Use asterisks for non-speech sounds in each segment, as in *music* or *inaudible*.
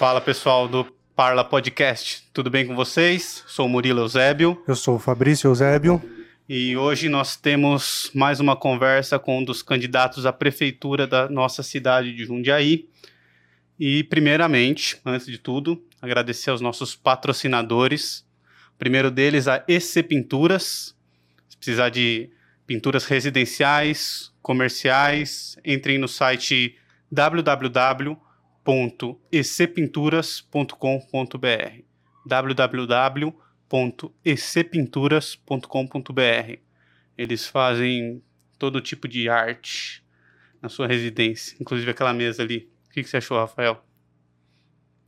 Fala pessoal do Parla Podcast, tudo bem com vocês? Sou o Murilo Eusébio. Eu sou o Fabrício Eusébio. E hoje nós temos mais uma conversa com um dos candidatos à prefeitura da nossa cidade de Jundiaí. E, primeiramente, antes de tudo, agradecer aos nossos patrocinadores. O primeiro deles, a EC Pinturas. Se precisar de pinturas residenciais, comerciais, entrem no site www.ecpinturas.com.br www.ecpinturas.com.br Eles fazem todo tipo de arte na sua residência, inclusive aquela mesa ali. O que, que você achou, Rafael?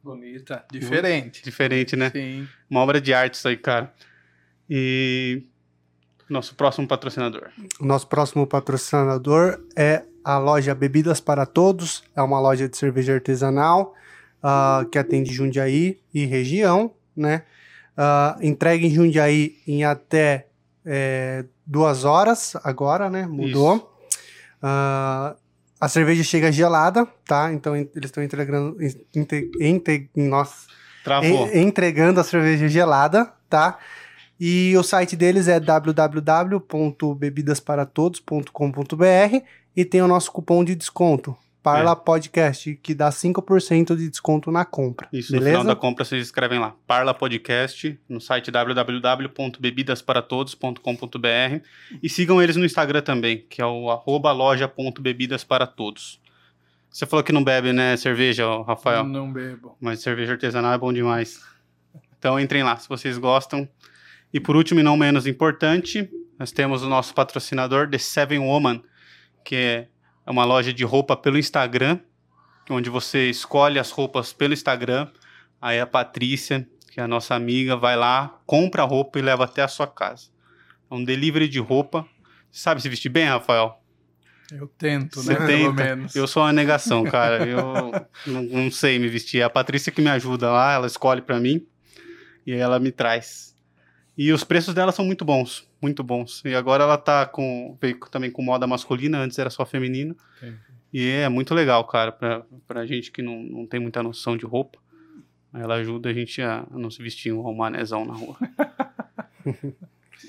Bonita, diferente. Diferente, né? Sim. Uma obra de arte isso aí, cara. E nosso próximo patrocinador. O nosso próximo patrocinador é a loja Bebidas para Todos. É uma loja de cerveja artesanal uh, que atende Jundiaí e região, né? Uh, entrega em Jundiaí em até é, duas horas agora, né? Mudou. Uh, a cerveja chega gelada, tá? Então eles estão entregando, entre, entre, nossa, en, entregando a cerveja gelada, tá? E o site deles é www.bebidasparatodos.com.br e tem o nosso cupom de desconto, Parla é. Podcast, que dá 5% de desconto na compra. Isso, beleza? no final da compra vocês escrevem lá, Parla Podcast, no site www.bebidasparatodos.com.br e sigam eles no Instagram também, que é o arroba loja.bebidasparatodos. Você falou que não bebe, né, cerveja, Rafael? Não bebo. Mas cerveja artesanal é bom demais. Então entrem lá, se vocês gostam. E por último e não menos importante, nós temos o nosso patrocinador, The Seven Woman, que é uma loja de roupa pelo Instagram, onde você escolhe as roupas pelo Instagram. Aí a Patrícia, que é a nossa amiga, vai lá, compra a roupa e leva até a sua casa. É um delivery de roupa. Você sabe se vestir bem, Rafael? Eu tento, Você né? Tenta. Pelo menos. Eu sou uma negação, cara. Eu não, não, sei me vestir. É a Patrícia que me ajuda lá, ela escolhe para mim e aí ela me traz. E os preços dela são muito bons, muito bons. E agora ela tá com veio também com moda masculina, antes era só feminino. E é muito legal, cara, pra, pra gente que não, não tem muita noção de roupa. Ela ajuda a gente a, a não se vestir um manezão na rua. *laughs*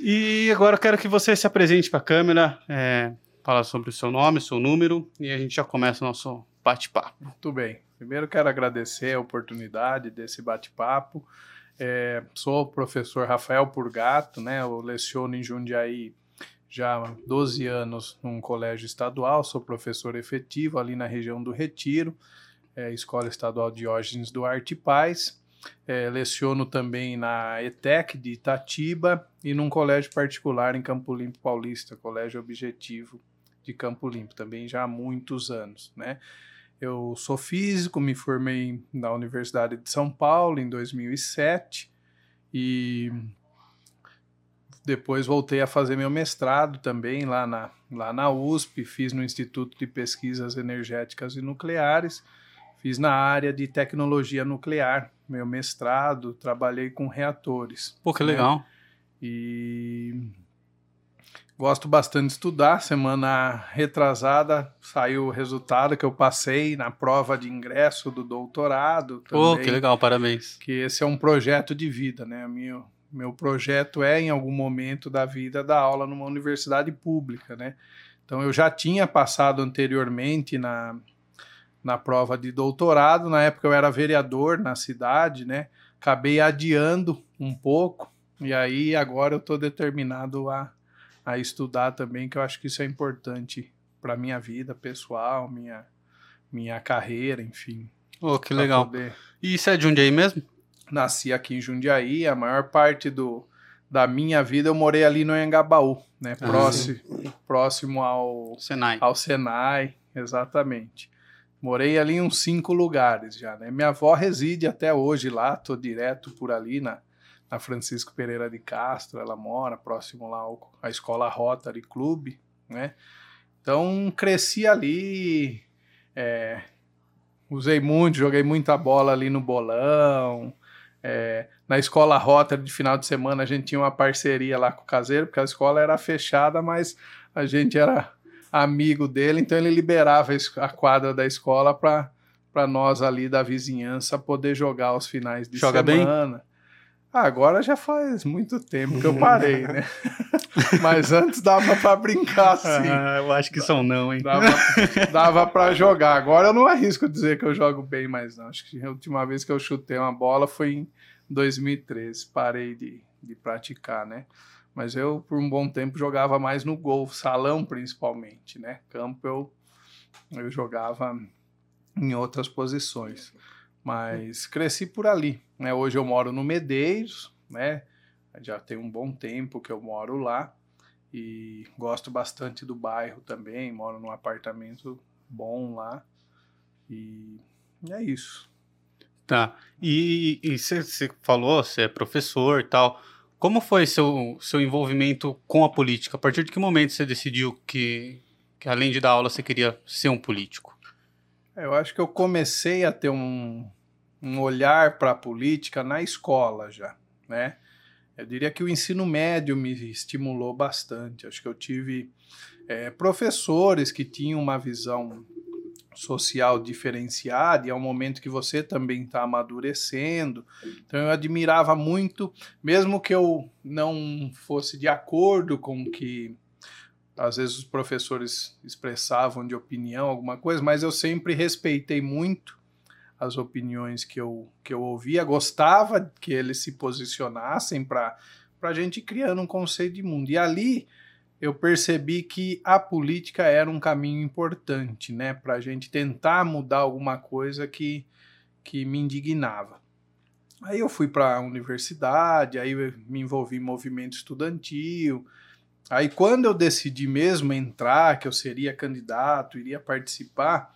e agora eu quero que você se apresente pra câmera, é, fala sobre o seu nome, seu número, e a gente já começa o nosso bate-papo. Muito bem. Primeiro quero agradecer a oportunidade desse bate-papo. É, sou o professor Rafael Purgato, né? Eu leciono em Jundiaí já há 12 anos num colégio estadual, sou professor efetivo ali na região do Retiro, é, Escola Estadual Diógenes Duarte Paz. É, leciono também na ETEC de Itatiba e num colégio particular em Campo Limpo Paulista, Colégio Objetivo de Campo Limpo, também já há muitos anos, né? Eu sou físico, me formei na Universidade de São Paulo em 2007 e depois voltei a fazer meu mestrado também lá na, lá na USP, fiz no Instituto de Pesquisas Energéticas e Nucleares, fiz na área de tecnologia nuclear, meu mestrado, trabalhei com reatores. Pô, que legal. Né? E Gosto bastante de estudar. Semana retrasada saiu o resultado que eu passei na prova de ingresso do doutorado. Também, oh, que legal, parabéns. Que esse é um projeto de vida, né? Meu, meu projeto é, em algum momento da vida, dar aula numa universidade pública, né? Então eu já tinha passado anteriormente na, na prova de doutorado. Na época eu era vereador na cidade, né? Acabei adiando um pouco. E aí agora eu estou determinado a a estudar também, que eu acho que isso é importante para minha vida pessoal, minha, minha carreira, enfim. Oh, que legal. Poder... E isso é de Jundiaí mesmo? Nasci aqui em Jundiaí, a maior parte do, da minha vida eu morei ali no Engabaú, né? Ah, próximo, próximo ao Senai. Ao Senai, exatamente. Morei ali em uns cinco lugares já, né? Minha avó reside até hoje lá, tô direto por ali na, na Francisco Pereira de Castro, ela mora próximo lá à escola Rotary Club, né? Então cresci ali, é, usei muito, joguei muita bola ali no bolão. É, na escola Rotary de final de semana a gente tinha uma parceria lá com o caseiro, porque a escola era fechada, mas a gente era amigo dele, então ele liberava a quadra da escola para para nós ali da vizinhança poder jogar aos finais de Joga semana. Bem? Ah, agora já faz muito tempo que eu parei, né? *laughs* Mas antes dava para brincar sim. Ah, eu acho que são não, hein? Dava, *laughs* dava para jogar. Agora eu não arrisco dizer que eu jogo bem mais não. Acho que a última vez que eu chutei uma bola foi em 2013. Parei de, de praticar, né? Mas eu, por um bom tempo, jogava mais no gol, salão principalmente, né? Campo eu, eu jogava em outras posições. Mas cresci por ali. Né? Hoje eu moro no Medeiros, né? Já tem um bom tempo que eu moro lá e gosto bastante do bairro também. Moro num apartamento bom lá e é isso. Tá. E você falou, você é professor e tal. Como foi seu, seu envolvimento com a política? A partir de que momento você decidiu que, que além de dar aula, você queria ser um político? É, eu acho que eu comecei a ter um, um olhar para a política na escola já, né? Eu diria que o ensino médio me estimulou bastante. Acho que eu tive é, professores que tinham uma visão social diferenciada e é um momento que você também está amadurecendo. Então eu admirava muito, mesmo que eu não fosse de acordo com o que às vezes os professores expressavam de opinião, alguma coisa, mas eu sempre respeitei muito as opiniões que eu, que eu ouvia, gostava que eles se posicionassem para a gente criando um conceito de mundo. E ali eu percebi que a política era um caminho importante, né, para a gente tentar mudar alguma coisa que, que me indignava. Aí eu fui para a universidade, aí me envolvi em movimento estudantil, Aí quando eu decidi mesmo entrar, que eu seria candidato, iria participar,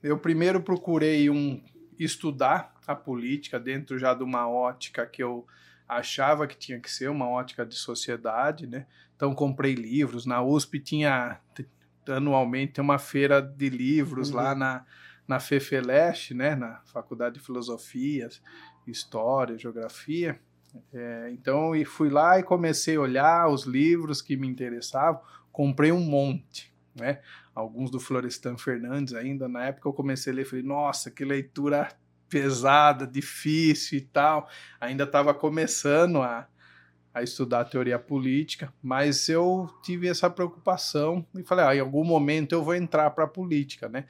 eu primeiro procurei um estudar a política dentro já de uma ótica que eu achava que tinha que ser uma ótica de sociedade, né? Então comprei livros, na USP tinha anualmente tem uma feira de livros uhum. lá na na FEFELESH, né, na Faculdade de Filosofia, História, Geografia. É, então, e fui lá e comecei a olhar os livros que me interessavam, comprei um monte, né? Alguns do Florestan Fernandes ainda, na época eu comecei a ler, falei, nossa, que leitura pesada, difícil e tal. Ainda estava começando a, a estudar teoria política, mas eu tive essa preocupação e falei, ah, em algum momento eu vou entrar para a política, né?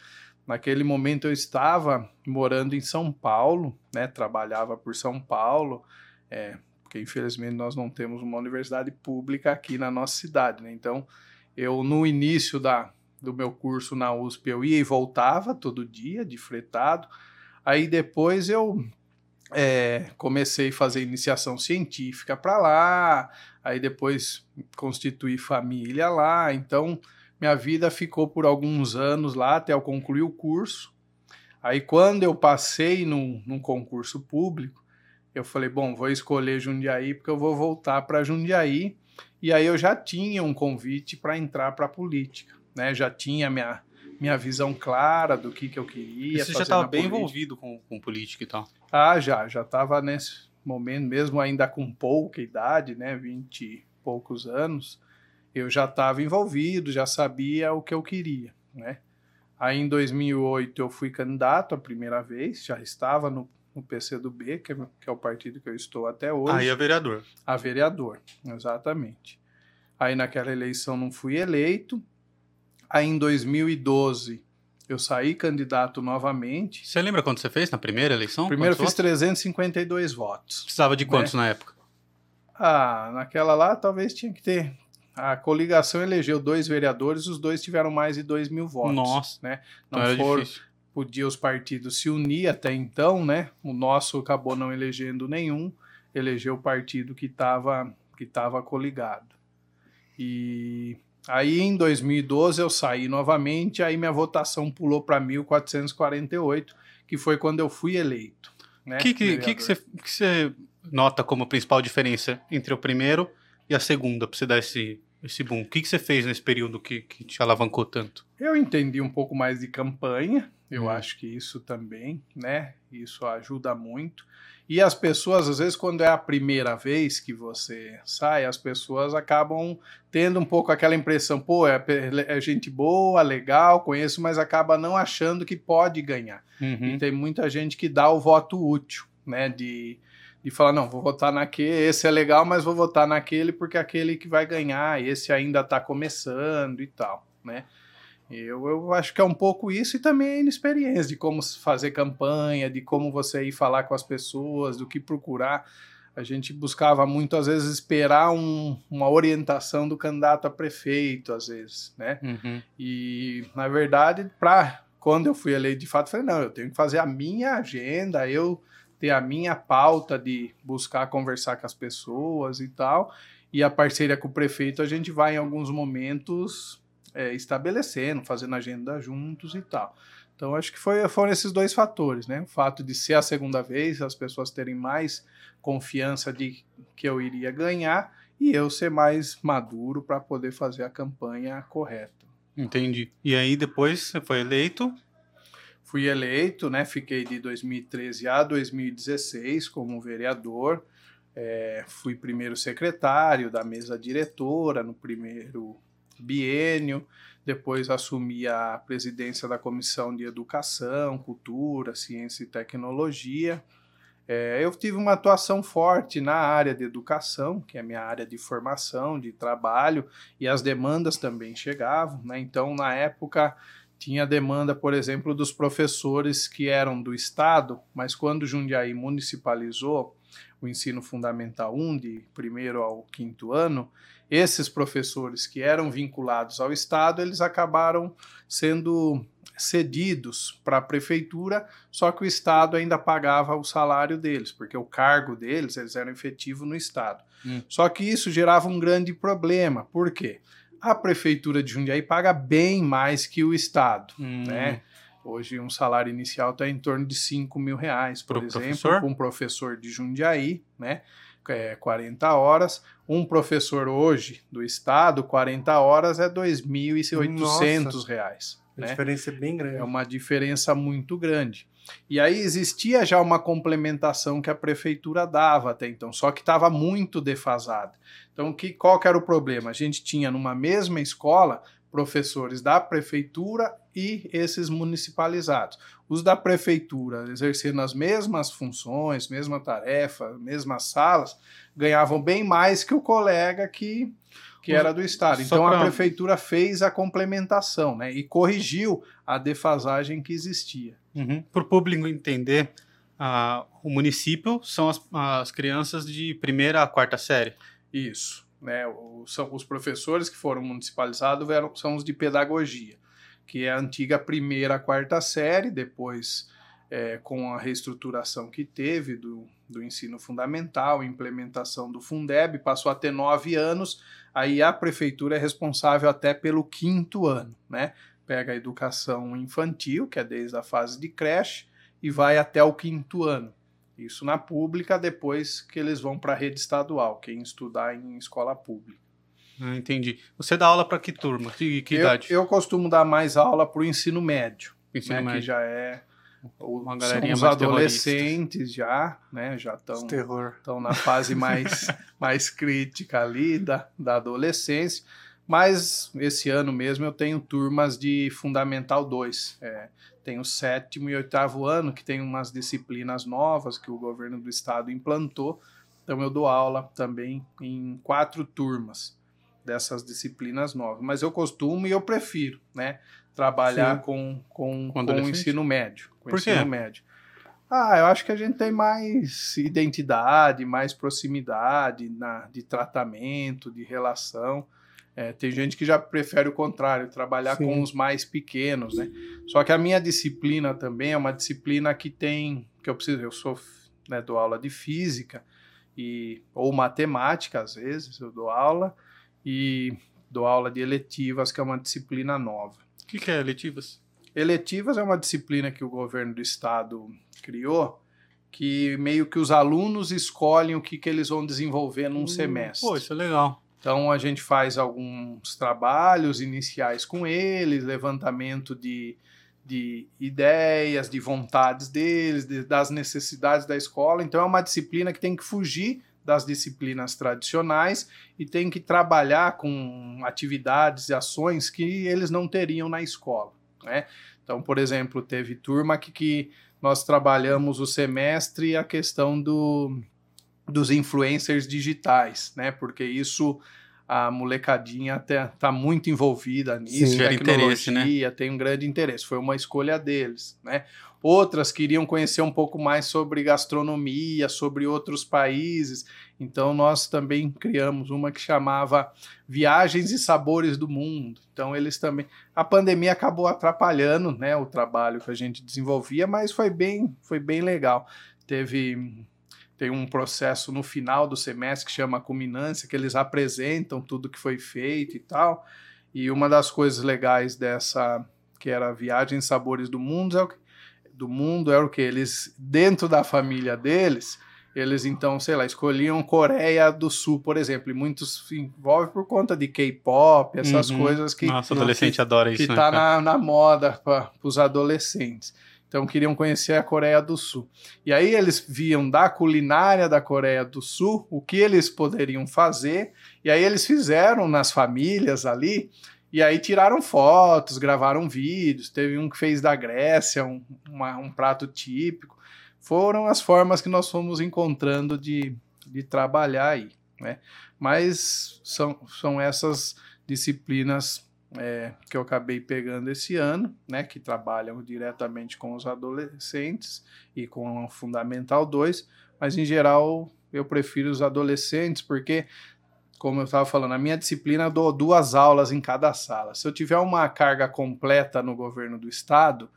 Naquele momento eu estava morando em São Paulo, né? Trabalhava por São Paulo, é, porque infelizmente nós não temos uma universidade pública aqui na nossa cidade, né? Então, eu no início da, do meu curso na USP, eu ia e voltava todo dia, de fretado. Aí depois eu é, comecei a fazer iniciação científica para lá, aí depois constituí família lá, então minha vida ficou por alguns anos lá até eu concluir o curso. Aí quando eu passei num, num concurso público, eu falei, bom, vou escolher Jundiaí porque eu vou voltar para Jundiaí. E aí eu já tinha um convite para entrar para a política, né? Já tinha minha minha visão clara do que, que eu queria. Você já estava bem política. envolvido com, com política e tal? Ah, já, já estava nesse momento, mesmo ainda com pouca idade, né? Vinte e poucos anos, eu já estava envolvido, já sabia o que eu queria, né? Aí em 2008 eu fui candidato a primeira vez, já estava no, no PCdoB, que é, que é o partido que eu estou até hoje. Aí a vereador. A vereador, exatamente. Aí naquela eleição não fui eleito. Aí em 2012 eu saí candidato novamente. Você lembra quanto você fez na primeira eleição? Primeiro eu fiz votos? 352 votos. Precisava de quantos né? na época? Ah, naquela lá talvez tinha que ter. A coligação elegeu dois vereadores, os dois tiveram mais de 2 mil votos. Nossa. Né? Não então foram, difícil podia os partidos se unir até então, né? O nosso acabou não elegendo nenhum, elegeu o partido que estava que tava coligado. E aí em 2012 eu saí novamente, aí minha votação pulou para 1448, que foi quando eu fui eleito. O né, que, que, que, você, que você nota como principal diferença entre o primeiro e a segunda, para você dar esse, esse boom? O que, que você fez nesse período que, que te alavancou tanto? Eu entendi um pouco mais de campanha, Eu Hum. acho que isso também, né? Isso ajuda muito. E as pessoas, às vezes, quando é a primeira vez que você sai, as pessoas acabam tendo um pouco aquela impressão, pô, é, é gente boa, legal, conheço, mas acaba não achando que pode ganhar. Uhum. E tem muita gente que dá o voto útil, né? De, de falar, não, vou votar naquele, esse é legal, mas vou votar naquele porque é aquele que vai ganhar, esse ainda está começando e tal, né? Eu, eu acho que é um pouco isso e também a inexperiência de como fazer campanha, de como você ir falar com as pessoas, do que procurar. A gente buscava muito, às vezes, esperar um- uma orientação do candidato a prefeito, às vezes, né? Uhum. E, na verdade, pra, quando eu fui eleito de fato, falei, não, eu tenho que fazer a minha agenda, eu ter a minha pauta de buscar conversar com as pessoas e tal. E a parceria com o prefeito, a gente vai em alguns momentos é, estabelecendo, fazendo agenda juntos e tal. Então, acho que foi, foram esses dois fatores, né? O fato de ser a segunda vez, as pessoas terem mais confiança de que eu iria ganhar e eu ser mais maduro para poder fazer a campanha correta. Entendi. E aí depois você foi eleito. Fui eleito, né? Fiquei de 2013 a 2016 como vereador. É, fui primeiro secretário da mesa diretora no primeiro biênio. Depois assumi a presidência da Comissão de Educação, Cultura, Ciência e Tecnologia. É, eu tive uma atuação forte na área de educação, que é a minha área de formação, de trabalho, e as demandas também chegavam. Né? Então, na época, tinha demanda, por exemplo, dos professores que eram do Estado, mas quando Jundiaí municipalizou o ensino fundamental 1, de primeiro ao quinto ano, esses professores que eram vinculados ao Estado, eles acabaram sendo cedidos para a prefeitura, só que o Estado ainda pagava o salário deles, porque o cargo deles, eles eram efetivos no Estado. Hum. Só que isso gerava um grande problema. Por quê? A prefeitura de Jundiaí paga bem mais que o Estado, Hum. né? Hoje um salário inicial está em torno de 5 mil reais, por Pro exemplo, professor? um professor de Jundiaí, né? É, 40 horas. Um professor hoje do estado, 40 horas é 2.800 reais. A Né? diferença é bem grande. É uma diferença muito grande. E aí existia já uma complementação que a prefeitura dava até então, só que estava muito defasada. Então, que, qual que era o problema? A gente tinha numa mesma escola professores da prefeitura e esses municipalizados. Os da prefeitura, exercendo as mesmas funções, mesma tarefa, mesmas salas, ganhavam bem mais que o colega que, que era do estado. Então a prefeitura fez a complementação, né? E corrigiu a defasagem que existia. Uhum. Para o público entender, ah, o município são as, as crianças de primeira a quarta série. Isso. Né? São os professores que foram municipalizados eram, são os de pedagogia, que é a antiga primeira quarta série, depois é, com a reestruturação que teve do, do ensino fundamental, implementação do Fundeb, passou a ter nove anos, aí a prefeitura é responsável até pelo quinto ano, né? Pega a educação infantil, que é desde a fase de creche, e vai até o quinto ano. Isso na pública, depois que eles vão para a rede estadual, quem estudar em escola pública. Ah, entendi. Você dá aula para que turma? Que, que eu, idade? eu costumo dar mais aula para o ensino médio, Ensino né, médio. que já é Uma são galerinha os mais adolescentes já, né, já estão terror. estão na fase mais, *laughs* mais crítica ali da, da adolescência. Mas esse ano mesmo eu tenho turmas de Fundamental 2. É, tem o sétimo e oitavo ano, que tem umas disciplinas novas que o governo do estado implantou. Então eu dou aula também em quatro turmas dessas disciplinas novas. Mas eu costumo e eu prefiro, né? Trabalhar Sim. com, com, Com com o ensino médio. Com Por quê? ensino médio. Ah, eu acho que a gente tem mais identidade, mais proximidade na, de tratamento, de relação. É, tem gente que já prefere o contrário, trabalhar Sim. com os mais pequenos, né? Só que a minha disciplina também é uma disciplina que tem, que eu preciso, eu sou, né, dou aula de física e ou matemática às vezes eu dou aula e dou aula de eletivas, que é uma disciplina nova. O que, que é letivas? Eletivas é uma disciplina que o governo do estado criou, que meio que os alunos escolhem o que, que eles vão desenvolver num Hum, semestre. Pô, isso é legal. Então a gente faz alguns trabalhos iniciais com eles, levantamento de, de ideias, de vontades deles, de, das necessidades da escola. Então é uma disciplina que tem que fugir das disciplinas tradicionais e tem que trabalhar com atividades e ações que eles não teriam na escola. Né? Então, por exemplo, teve turma que, que nós trabalhamos o semestre a questão do, dos influencers digitais, né? Porque isso a molecadinha está tá muito envolvida nisso, Sim, tecnologia, né? tem um grande interesse. Foi uma escolha deles, né? Outras queriam conhecer um pouco mais sobre gastronomia, sobre outros países. Então nós também criamos uma que chamava Viagens e Sabores do Mundo. Então eles também. A pandemia acabou atrapalhando, né, o trabalho que a gente desenvolvia, mas foi bem, foi bem legal. Teve tem um processo no final do semestre que chama culminância, que eles apresentam tudo que foi feito e tal. E uma das coisas legais dessa, que era Viagem Sabores do Mundo, é o que, do mundo era o que eles dentro da família deles, eles então, sei lá, escolhiam Coreia do Sul, por exemplo, e muitos se envolvem por conta de K-pop, essas uhum. coisas que Nossa, adolescente que, adora isso, que né, tá na, na moda para os adolescentes. Então queriam conhecer a Coreia do Sul. E aí eles viam da culinária da Coreia do Sul o que eles poderiam fazer, e aí eles fizeram nas famílias ali, e aí tiraram fotos, gravaram vídeos. Teve um que fez da Grécia, um, uma, um prato típico. Foram as formas que nós fomos encontrando de, de trabalhar aí. Né? Mas são, são essas disciplinas é, que eu acabei pegando esse ano, né, que trabalham diretamente com os adolescentes e com o Fundamental 2, mas em geral eu prefiro os adolescentes porque, como eu estava falando, a minha disciplina eu dou duas aulas em cada sala. Se eu tiver uma carga completa no governo do estado,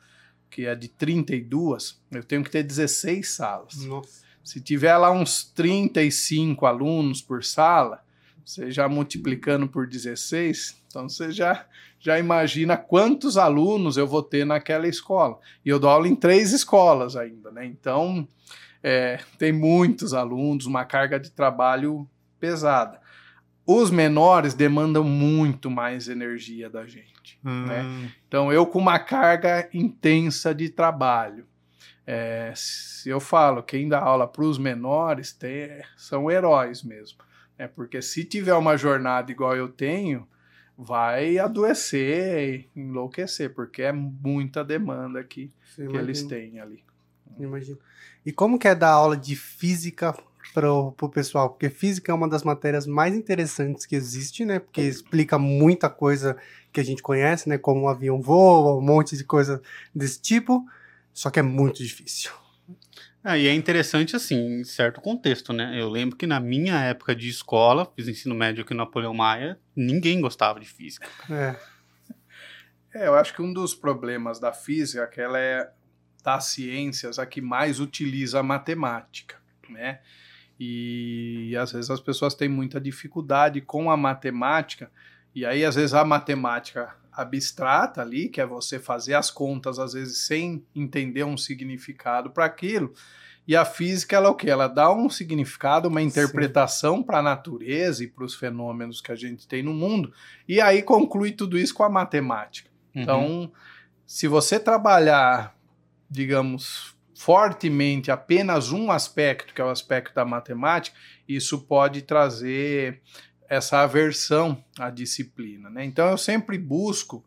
que é de 32, eu tenho que ter 16 salas. Nossa. Se tiver lá uns 35 alunos por sala, você já multiplicando por 16, então você já, já imagina quantos alunos eu vou ter naquela escola. E eu dou aula em três escolas ainda, né? Então é, tem muitos alunos, uma carga de trabalho pesada. Os menores demandam muito mais energia da gente. Hum. Né? Então eu com uma carga intensa de trabalho. É, se eu falo, quem dá aula para os menores tem, são heróis mesmo. É porque se tiver uma jornada igual eu tenho, vai adoecer, enlouquecer, porque é muita demanda que, que eles têm ali. Imagino. E como que é dar aula de física pro, pro pessoal? Porque física é uma das matérias mais interessantes que existe, né? Porque explica muita coisa que a gente conhece, né? Como um avião voa, um monte de coisa desse tipo. Só que é muito difícil. Ah, e é interessante, assim, em certo contexto, né? Eu lembro que na minha época de escola, fiz ensino médio aqui no Napoleão Maia, ninguém gostava de física. É. é, eu acho que um dos problemas da física é que ela é das ciências a que mais utiliza a matemática, né? E, e às vezes as pessoas têm muita dificuldade com a matemática, e aí às vezes a matemática abstrata ali, que é você fazer as contas às vezes sem entender um significado para aquilo. E a física, ela é o que? Ela dá um significado, uma interpretação para a natureza e para os fenômenos que a gente tem no mundo, e aí conclui tudo isso com a matemática. Uhum. Então, se você trabalhar, digamos, fortemente apenas um aspecto, que é o aspecto da matemática, isso pode trazer essa aversão à disciplina. Né? Então eu sempre busco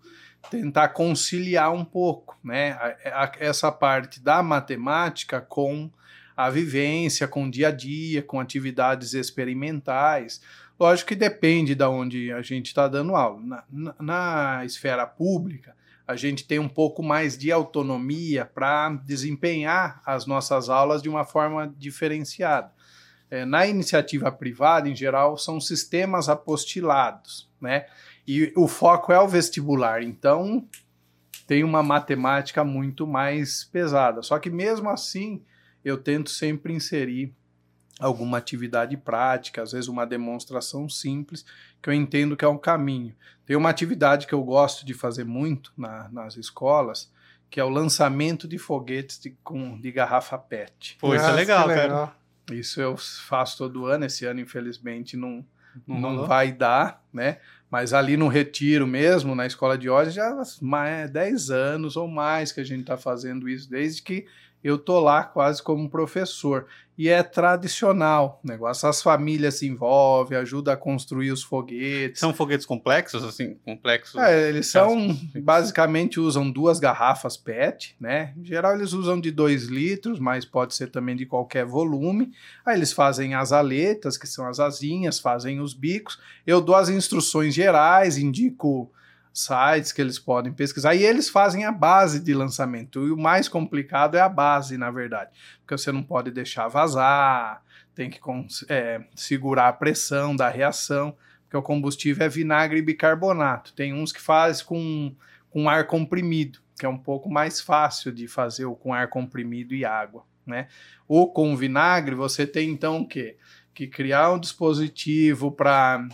tentar conciliar um pouco né? A, a, essa parte da matemática com a vivência, com o dia a dia, com atividades experimentais. Lógico que depende de onde a gente está dando aula. Na, na, na esfera pública, a gente tem um pouco mais de autonomia para desempenhar as nossas aulas de uma forma diferenciada é, na iniciativa privada, em geral, são sistemas apostilados, né? E o foco é o vestibular, então tem uma matemática muito mais pesada. Só que mesmo assim, eu tento sempre inserir alguma atividade prática, às vezes uma demonstração simples, que eu entendo que é um caminho. Tem uma atividade que eu gosto de fazer muito na, nas escolas, que é o lançamento de foguetes de, com, de garrafa PET. Pô, isso é legal, cara. Isso eu faço todo ano. Esse ano, infelizmente, não, não, não vai dar, né? Mas ali no retiro mesmo, na escola de hoje, já há 10 anos ou mais que a gente está fazendo isso, desde que eu tô lá quase como professor. E é tradicional o negócio. As famílias se envolvem, ajuda a construir os foguetes. São foguetes complexos, assim, complexos? É, eles são, basicamente, usam duas garrafas PET, né? Em geral, eles usam de 2 litros, mas pode ser também de qualquer volume. Aí eles fazem as aletas, que são as asinhas, fazem os bicos. Eu dou as instruções gerais, indico sites que eles podem pesquisar e eles fazem a base de lançamento. E o mais complicado é a base, na verdade, porque você não pode deixar vazar, tem que é, segurar a pressão da reação, porque o combustível é vinagre e bicarbonato. Tem uns que faz com, com ar comprimido, que é um pouco mais fácil de fazer o com ar comprimido e água, né? Ou com vinagre, você tem então o quê? Que criar um dispositivo para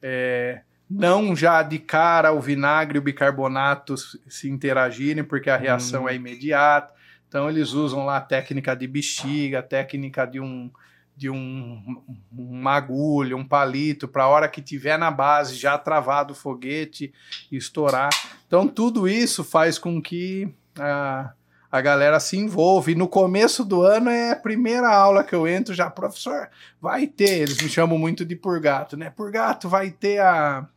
é, não já de cara o vinagre e o bicarbonato se interagirem, porque a reação hum. é imediata. Então eles usam lá a técnica de bexiga, a técnica de um de um, uma agulha, um palito, para a hora que tiver na base já travado o foguete estourar. Então tudo isso faz com que a, a galera se envolva. E no começo do ano é a primeira aula que eu entro já, professor, vai ter, eles me chamam muito de Purgato, né? Purgato vai ter a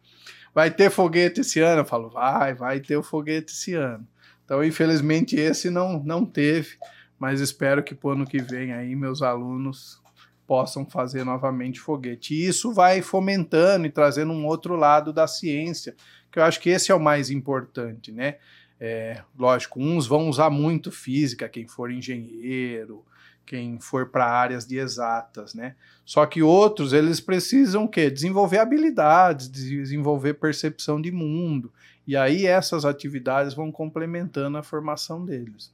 vai ter foguete esse ano? Eu falo, vai, vai ter o foguete esse ano. Então, infelizmente, esse não, não teve, mas espero que pro ano que vem aí meus alunos possam fazer novamente foguete. E isso vai fomentando e trazendo um outro lado da ciência, que eu acho que esse é o mais importante, né? É, lógico, uns vão usar muito física, quem for engenheiro, quem for para áreas de exatas, né? Só que outros, eles precisam o quê? Desenvolver habilidades, desenvolver percepção de mundo. E aí essas atividades vão complementando a formação deles.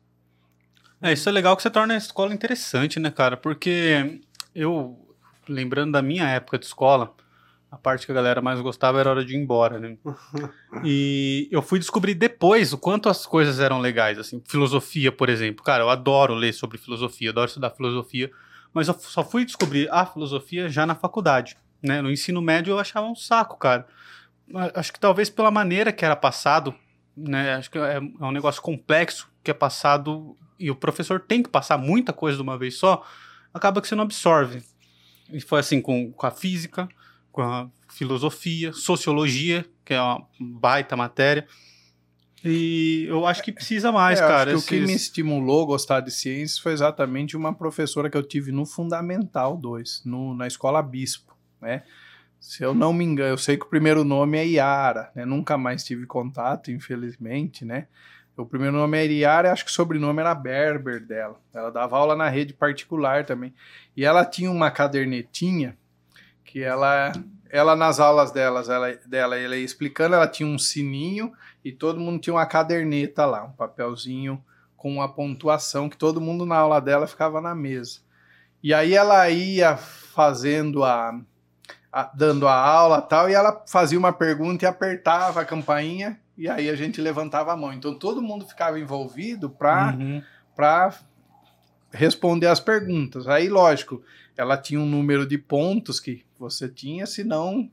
É, isso é legal que você torna a escola interessante, né, cara? Porque eu, lembrando da minha época de escola, a parte que a galera mais gostava era a hora de ir embora, né? e eu fui descobrir depois o quanto as coisas eram legais, assim, filosofia, por exemplo. Cara, eu adoro ler sobre filosofia, adoro estudar filosofia, mas eu só fui descobrir a filosofia já na faculdade, né? No ensino médio eu achava um saco, cara. Acho que talvez pela maneira que era passado, né? Acho que é, é um negócio complexo que é passado e o professor tem que passar muita coisa de uma vez só, acaba que você não absorve. E foi assim com, com a física, com a filosofia, sociologia, que é uma baita matéria. E eu acho que precisa mais, é, cara. Esses... O que me estimulou a gostar de ciências foi exatamente uma professora que eu tive no Fundamental 2, no, na Escola Bispo, né? Se eu não me engano, eu sei que o primeiro nome é Iara, né? Nunca mais tive contato, infelizmente, né? O primeiro nome era Iara, acho que o sobrenome era Berber dela. Ela dava aula na rede particular também. E ela tinha uma cadernetinha que ela ela nas aulas delas, ela, dela, ela ia explicando, ela tinha um sininho e todo mundo tinha uma caderneta lá, um papelzinho com uma pontuação que todo mundo na aula dela ficava na mesa. E aí ela ia fazendo a, a dando a aula tal e ela fazia uma pergunta e apertava a campainha e aí a gente levantava a mão. Então todo mundo ficava envolvido para uhum. para responder as perguntas. Aí lógico, ela tinha um número de pontos que você tinha, senão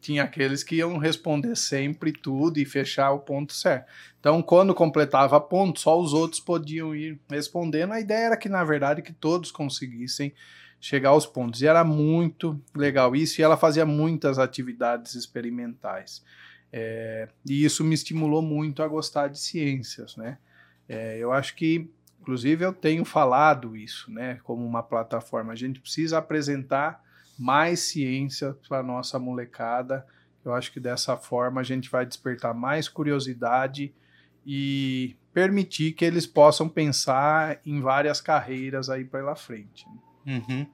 tinha aqueles que iam responder sempre tudo e fechar o ponto certo. Então, quando completava ponto, só os outros podiam ir respondendo. A ideia era que, na verdade, que todos conseguissem chegar aos pontos. E era muito legal isso, e ela fazia muitas atividades experimentais. É, e isso me estimulou muito a gostar de ciências, né? É, eu acho que, inclusive, eu tenho falado isso, né? Como uma plataforma. A gente precisa apresentar mais ciência para nossa molecada. Eu acho que dessa forma a gente vai despertar mais curiosidade e permitir que eles possam pensar em várias carreiras aí pela frente. Uhum.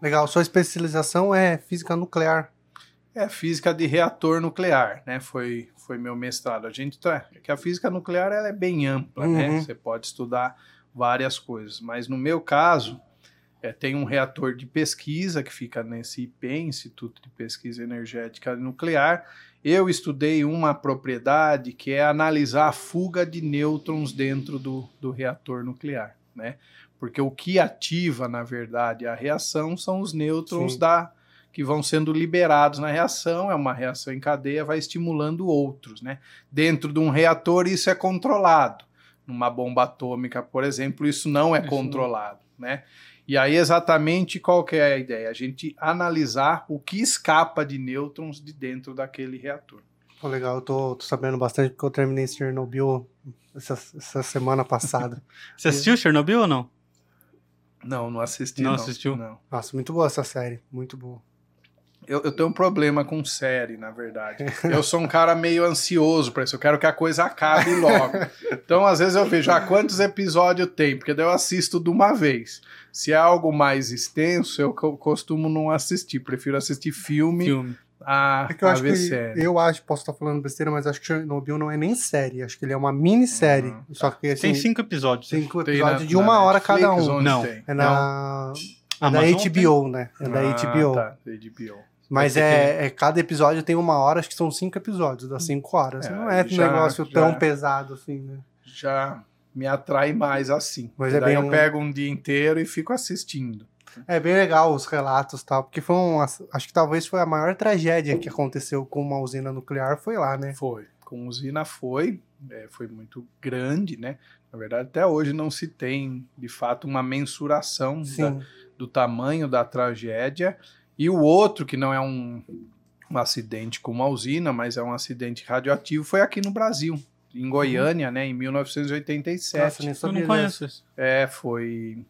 Legal. Sua especialização é física nuclear. É física de reator nuclear, né? Foi, foi meu mestrado. A gente tá, é que a física nuclear ela é bem ampla, né? uhum. né? Você pode estudar várias coisas, mas no meu caso é, tem um reator de pesquisa que fica nesse IP, Instituto de Pesquisa Energética Nuclear. Eu estudei uma propriedade que é analisar a fuga de nêutrons dentro do, do reator nuclear, né? Porque o que ativa, na verdade, a reação são os nêutrons da que vão sendo liberados na reação, é uma reação em cadeia, vai estimulando outros. Né? Dentro de um reator, isso é controlado. Numa bomba atômica, por exemplo, isso não é isso controlado. Não. Né? E aí, exatamente qual que é a ideia? A gente analisar o que escapa de nêutrons de dentro daquele reator. Pô, legal, eu tô, tô, sabendo bastante porque eu terminei Chernobyl essa, essa semana passada. *laughs* Você assistiu Chernobyl ou não? Não, não assisti. Não, não assistiu? Não. Nossa, muito boa essa série, muito boa. Eu, eu, tenho um problema com série, na verdade. Eu sou um cara meio ansioso para isso. Eu quero que a coisa acabe logo. Então, às vezes, eu vejo ah, quantos episódios tem, porque daí eu assisto de uma vez. Se é algo mais extenso, eu costumo não assistir. Prefiro assistir filme, filme. a, é que eu a acho ver que, série. Eu acho, posso estar falando besteira, mas acho que Chernobyl não é nem série. Acho que ele é uma minissérie. Uhum. Só que, assim, tem cinco episódios. Cinco episódios na, de uma hora Netflix, cada um. Não, tem? é na... É da HBO, né? É da ah, HBO. Tá, HBO. Mas é, é, cada episódio tem uma hora, acho que são cinco episódios, das cinco horas. É, não é um já- negócio já- tão pesado assim, né? Já me atrai mais assim. Mas é Daí bem eu um- pego um dia inteiro e fico assistindo. É bem legal os relatos e tal, porque foi um. Acho que talvez foi a maior tragédia que aconteceu com uma usina nuclear, foi lá, né? Foi. Com usina foi, é, foi muito grande, né? Na verdade, até hoje não se tem, de fato, uma mensuração da- do tamanho da tragédia. E o outro, que não é um, um acidente com uma usina, mas é um acidente radioativo, foi aqui no Brasil, em Goiânia, né, em 1987. Nossa, nem Eu sabia não conheço isso. É, foi.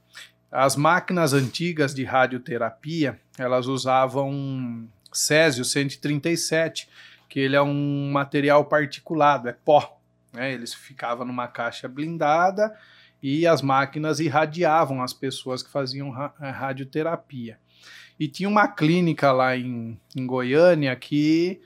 As máquinas antigas de radioterapia, elas usavam Césio 137, que ele é um material particulado, é pó. Né? Eles ficavam numa caixa blindada e as máquinas irradiavam as pessoas que faziam ra- eh, radioterapia. E tinha uma clínica lá em, em Goiânia que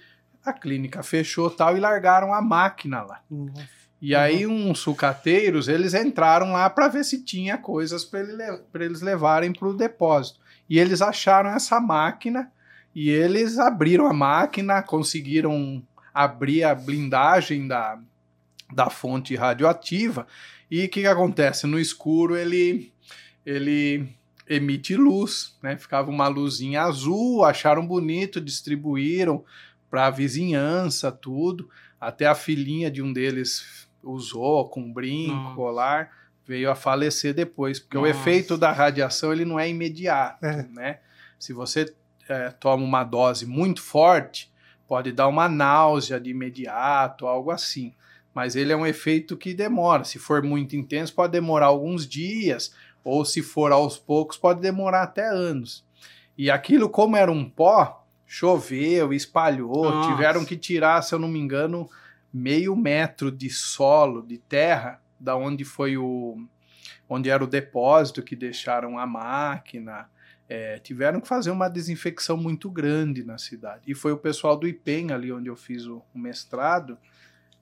a clínica fechou tal e largaram a máquina lá. Nossa. E aí uns sucateiros, eles entraram lá para ver se tinha coisas para ele, eles levarem para o depósito. E eles acharam essa máquina e eles abriram a máquina, conseguiram abrir a blindagem da, da fonte radioativa. E o que, que acontece? No escuro ele, ele emite luz, né? Ficava uma luzinha azul, acharam bonito, distribuíram para a vizinhança, tudo. Até a filhinha de um deles usou com brinco, Nossa. colar, veio a falecer depois, porque o Nossa. efeito da radiação ele não é imediato, É. né? Se você eh, toma uma dose muito forte, pode dar uma náusea de imediato, algo assim. Mas ele é um efeito que demora. Se for muito intenso, pode demorar alguns dias, ou se for aos poucos, pode demorar até anos. E aquilo, como era um pó, choveu, espalhou, Nossa. tiveram que tirar, se eu não me engano, meio metro de solo, de terra, da onde foi o. onde era o depósito que deixaram a máquina. É, tiveram que fazer uma desinfecção muito grande na cidade. E foi o pessoal do IPEM, ali onde eu fiz o, o mestrado,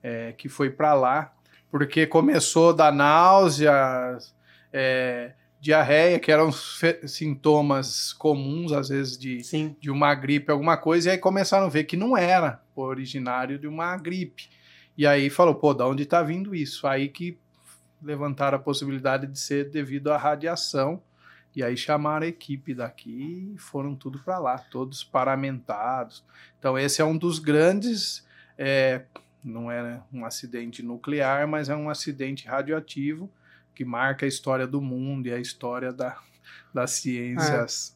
é, que foi para lá, porque começou da náusea, é, diarreia, que eram sintomas comuns, às vezes, de, Sim. de uma gripe, alguma coisa, e aí começaram a ver que não era originário de uma gripe. E aí falou, pô, da onde está vindo isso? Aí que levantaram a possibilidade de ser devido à radiação. E aí chamaram a equipe daqui e foram tudo para lá, todos paramentados. Então esse é um dos grandes, é, não é um acidente nuclear, mas é um acidente radioativo que marca a história do mundo e a história da, das ciências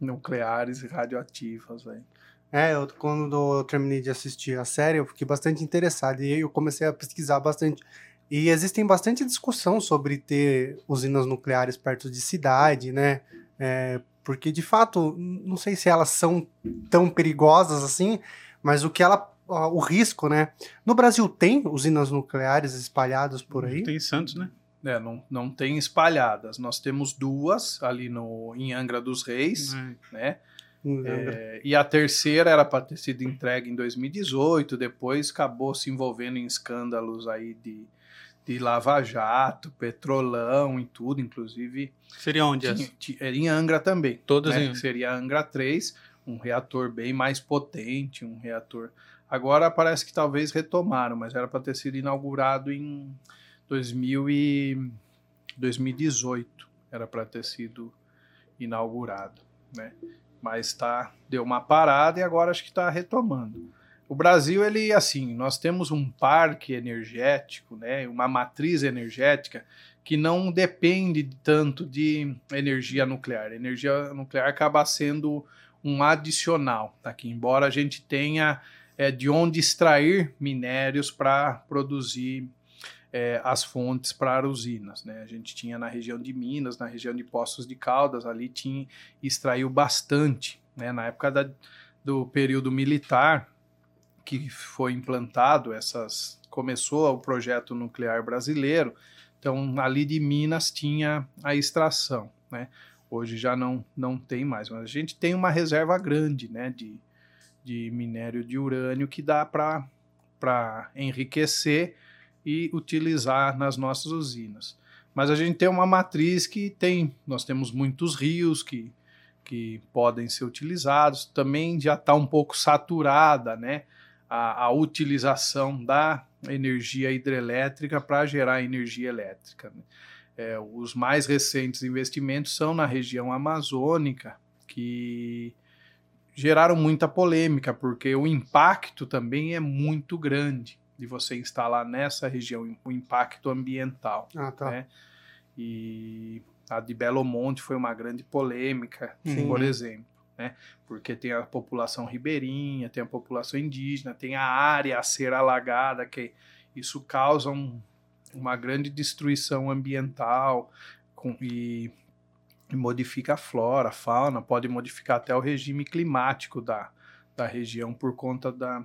nucleares e radioativas. velho. É, eu, quando eu terminei de assistir a série, eu fiquei bastante interessado. E aí eu comecei a pesquisar bastante. E existem bastante discussão sobre ter usinas nucleares perto de cidade, né? É, porque, de fato, não sei se elas são tão perigosas assim, mas o que ela. O risco, né? No Brasil tem usinas nucleares espalhadas por aí? Tem Santos, né? É, não, não tem espalhadas. Nós temos duas ali no, em Angra dos Reis, né? É, e a terceira era para ter sido entregue em 2018, depois acabou se envolvendo em escândalos aí de, de lava-jato, petrolão e tudo, inclusive Seria onde? tinha- essa? ti- era em Angra também. Todas né? em- Seria a Angra 3, um reator bem mais potente, um reator. Agora parece que talvez retomaram, mas era para ter sido inaugurado em 2000 e 2018, era para ter sido inaugurado, né? mas tá, deu uma parada e agora acho que está retomando. O Brasil, ele, assim, nós temos um parque energético, né, uma matriz energética que não depende tanto de energia nuclear. Energia nuclear acaba sendo um adicional aqui, embora a gente tenha é, de onde extrair minérios para produzir é, as fontes para usinas. Né? A gente tinha na região de Minas, na região de Poços de Caldas, ali tinha extraiu bastante. Né? Na época da, do período militar, que foi implantado essas começou o projeto nuclear brasileiro então ali de Minas tinha a extração né hoje já não não tem mais mas a gente tem uma reserva grande né de, de minério de urânio que dá para para enriquecer e utilizar nas nossas usinas mas a gente tem uma matriz que tem nós temos muitos rios que que podem ser utilizados também já está um pouco saturada né a, a utilização da energia hidrelétrica para gerar energia elétrica. Né? É, os mais recentes investimentos são na região amazônica, que geraram muita polêmica, porque o impacto também é muito grande de você instalar nessa região, o impacto ambiental. Ah, tá. Né? E a de Belo Monte foi uma grande polêmica, Sim. por exemplo né? Porque tem a população ribeirinha, tem a população indígena, tem a área a ser alagada, que isso causa um, uma grande destruição ambiental com, e, e, modifica a flora, a fauna, pode modificar até o regime climático da, da região por conta da,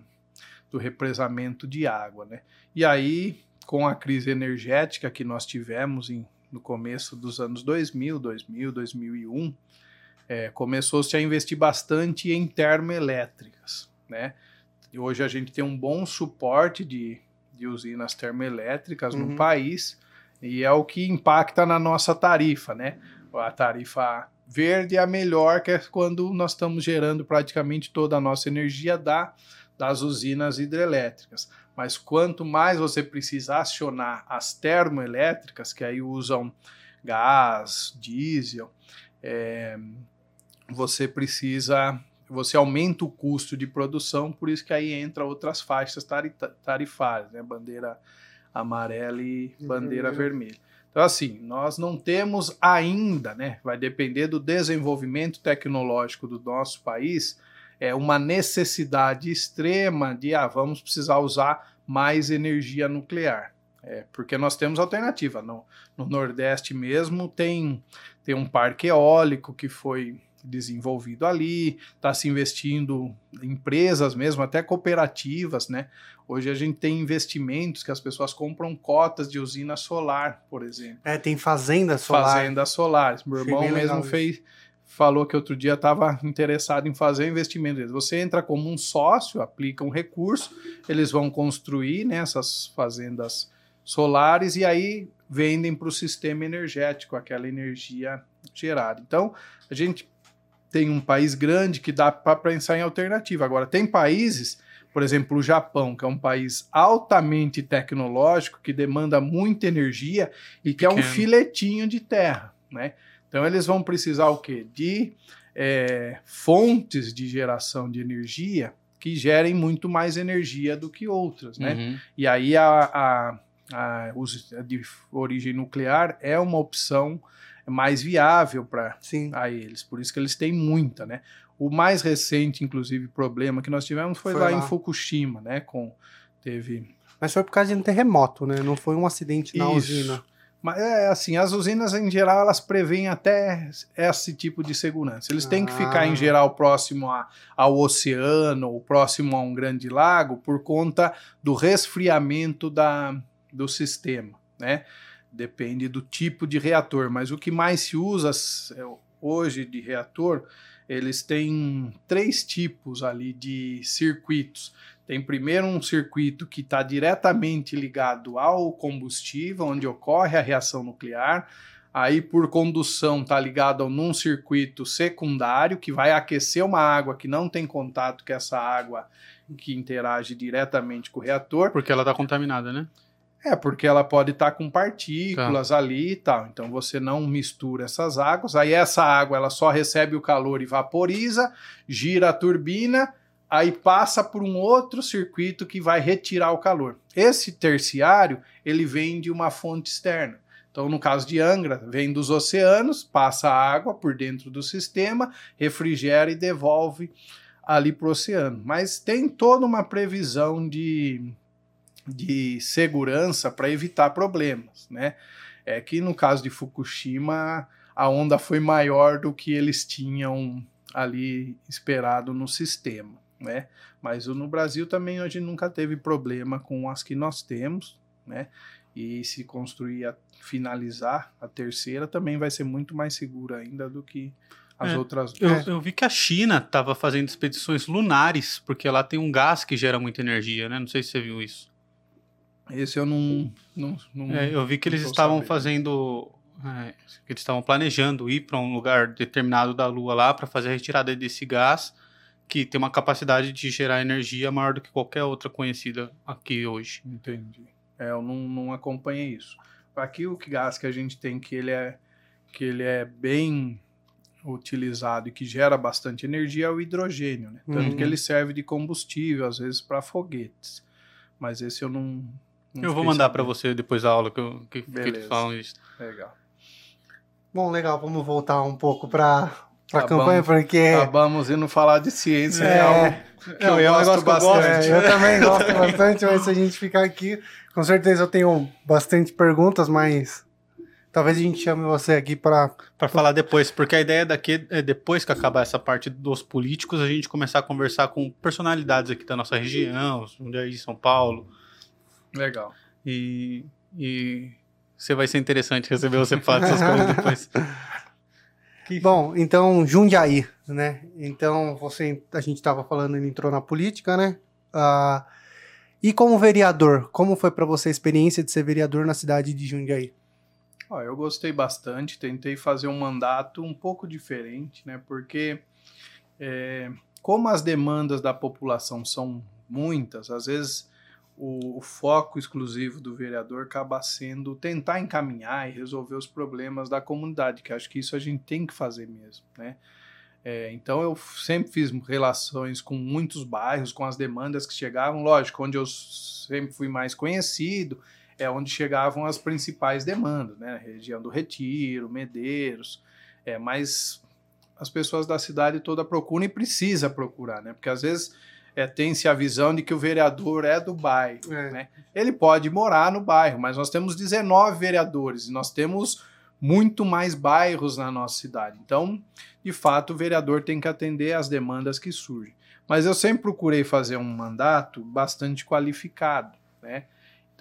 do represamento de água, né? E aí, com a crise energética que nós tivemos em, no começo dos anos 2000, 2000, 2001, é, começou-se a investir bastante em termoelétricas, né? E hoje a gente tem um bom suporte de, de usinas termoelétricas uhum. no país e é o que impacta na nossa tarifa, né? A tarifa verde é a melhor, que é quando nós estamos gerando praticamente toda a nossa energia da, das usinas hidrelétricas. Mas quanto mais você precisa acionar as termoelétricas, que aí usam gás, diesel, é, você precisa, você aumenta o custo de produção, por isso que aí entra outras faixas tarifárias, né? Bandeira amarela e bandeira uhum. vermelha. Então, assim, nós não temos ainda, né? Vai depender do desenvolvimento tecnológico do nosso país, é uma necessidade extrema de, ah, vamos precisar usar mais energia nuclear. É, porque nós temos alternativa. No, no Nordeste mesmo tem, tem um parque eólico que foi desenvolvido ali, está se investindo em empresas mesmo, até cooperativas, né? Hoje a gente tem investimentos que as pessoas compram cotas de usina solar, por exemplo. É, tem fazendas solares. Fazendas solares. Meu irmão mesmo fez, falou que outro dia estava interessado em fazer investimento. Você entra como um sócio, aplica um recurso, eles vão construir né, essas fazendas solares e aí vendem para o sistema energético aquela energia gerada. Então, a gente tem um país grande que dá para pensar em alternativa. Agora, tem países, por exemplo, o Japão, que é um país altamente tecnológico, que demanda muita energia e que Pequeno. é um filetinho de terra, né? Então, eles vão precisar o quê? De é, fontes de geração de energia que gerem muito mais energia do que outras, né? Uhum. E aí a, a, a, a de origem nuclear é uma opção mais viável para eles. Por isso que eles têm muita, né? O mais recente, inclusive, problema que nós tivemos foi, foi lá, lá, em Fukushima, né? Com teve. Mas foi por causa de um terremoto, né? Não foi um acidente na isso. usina. Mas é assim, as usinas em geral elas prevêem até esse tipo de segurança. Eles têm que ficar em ah. geral próximo a, ao oceano ou próximo a um grande lago por conta do resfriamento da, do sistema, né? Depende do tipo de reator, mas o que mais se usa é, hoje de reator, eles têm três tipos ali de circuitos. Tem primeiro um circuito que está diretamente ligado ao combustível, onde ocorre a reação nuclear. Aí, por condução, está ligado num circuito secundário que vai aquecer uma água que não tem contato com essa água que interage diretamente com o reator. Porque ela está contaminada, né? É, porque ela pode estar com partículas tá. ali e tal. Então você não mistura essas águas. Aí essa água ela só recebe o calor e vaporiza, gira a turbina, aí passa por um outro circuito que vai retirar o calor. Esse terciário, ele vem de uma fonte externa. Então, no caso de Angra, vem dos oceanos, passa água por dentro do sistema, refrigera e devolve ali para o oceano. Mas tem toda uma previsão de, de segurança para evitar problemas, né? É que no caso de Fukushima, a onda foi maior do que eles tinham ali esperado no sistema, né? Mas no Brasil também a gente nunca teve problema com as que nós temos, né? E se construir, a, finalizar a terceira, também vai ser muito mais segura ainda do que as é, outras. Eu, eu, vi que a China estava fazendo expedições lunares, porque lá tem um gás que gera muita energia, né? Não sei se você viu isso. Esse eu não. não, não é, eu vi que eles estavam sabendo. fazendo. É, que eles estavam planejando ir para um lugar determinado da Lua lá para fazer a retirada desse gás, que tem uma capacidade de gerar energia maior do que qualquer outra conhecida aqui hoje. Entendi. É, eu não, não acompanhei isso. Aqui o gás que a gente tem que ele é que ele é bem utilizado e que gera bastante energia é o hidrogênio, né? Tanto uhum. que ele serve de combustível, às vezes, para foguetes. Mas esse eu não. não eu vou mandar para você depois da aula que, eu, que, que eles falam isso. Legal. Bom, legal. Vamos voltar um pouco para a campanha, porque. Acabamos indo falar de ciência, é, algo que eu, eu gosto bastante. É, eu também *laughs* gosto bastante, mas se a gente ficar aqui, com certeza eu tenho bastante perguntas, mas Talvez a gente chame você aqui para para falar depois, porque a ideia daqui é depois que acabar essa parte dos políticos, a gente começar a conversar com personalidades aqui da nossa região, de São Paulo. Legal. E, e você vai ser interessante receber você falar essas coisas depois. *laughs* Bom, então Jundiaí, né? Então você, a gente estava falando, ele entrou na política, né? Uh, e como vereador, como foi para você a experiência de ser vereador na cidade de Jundiaí? Oh, eu gostei bastante, tentei fazer um mandato um pouco diferente, né? Porque é, como as demandas da população são muitas, às vezes o, o, foco exclusivo do vereador acaba sendo tentar encaminhar e resolver os problemas da comunidade, que acho que isso a gente tem que fazer mesmo, né? É, então eu sempre fiz relações com muitos bairros, com as demandas que chegavam, lógico, onde eu sempre fui mais conhecido é onde chegavam as principais demandas, né? Região do Retiro, Medeiros, é, mas as pessoas da cidade toda procuram e precisa procurar, né? Porque às vezes é, tem-se a visão de que o vereador é do bairro, é. né? Ele pode morar no bairro, mas nós temos 19 vereadores e nós temos muito mais bairros na nossa cidade. Então, de fato, o vereador tem que atender às demandas que surgem. Mas eu sempre procurei fazer um mandato bastante qualificado, né?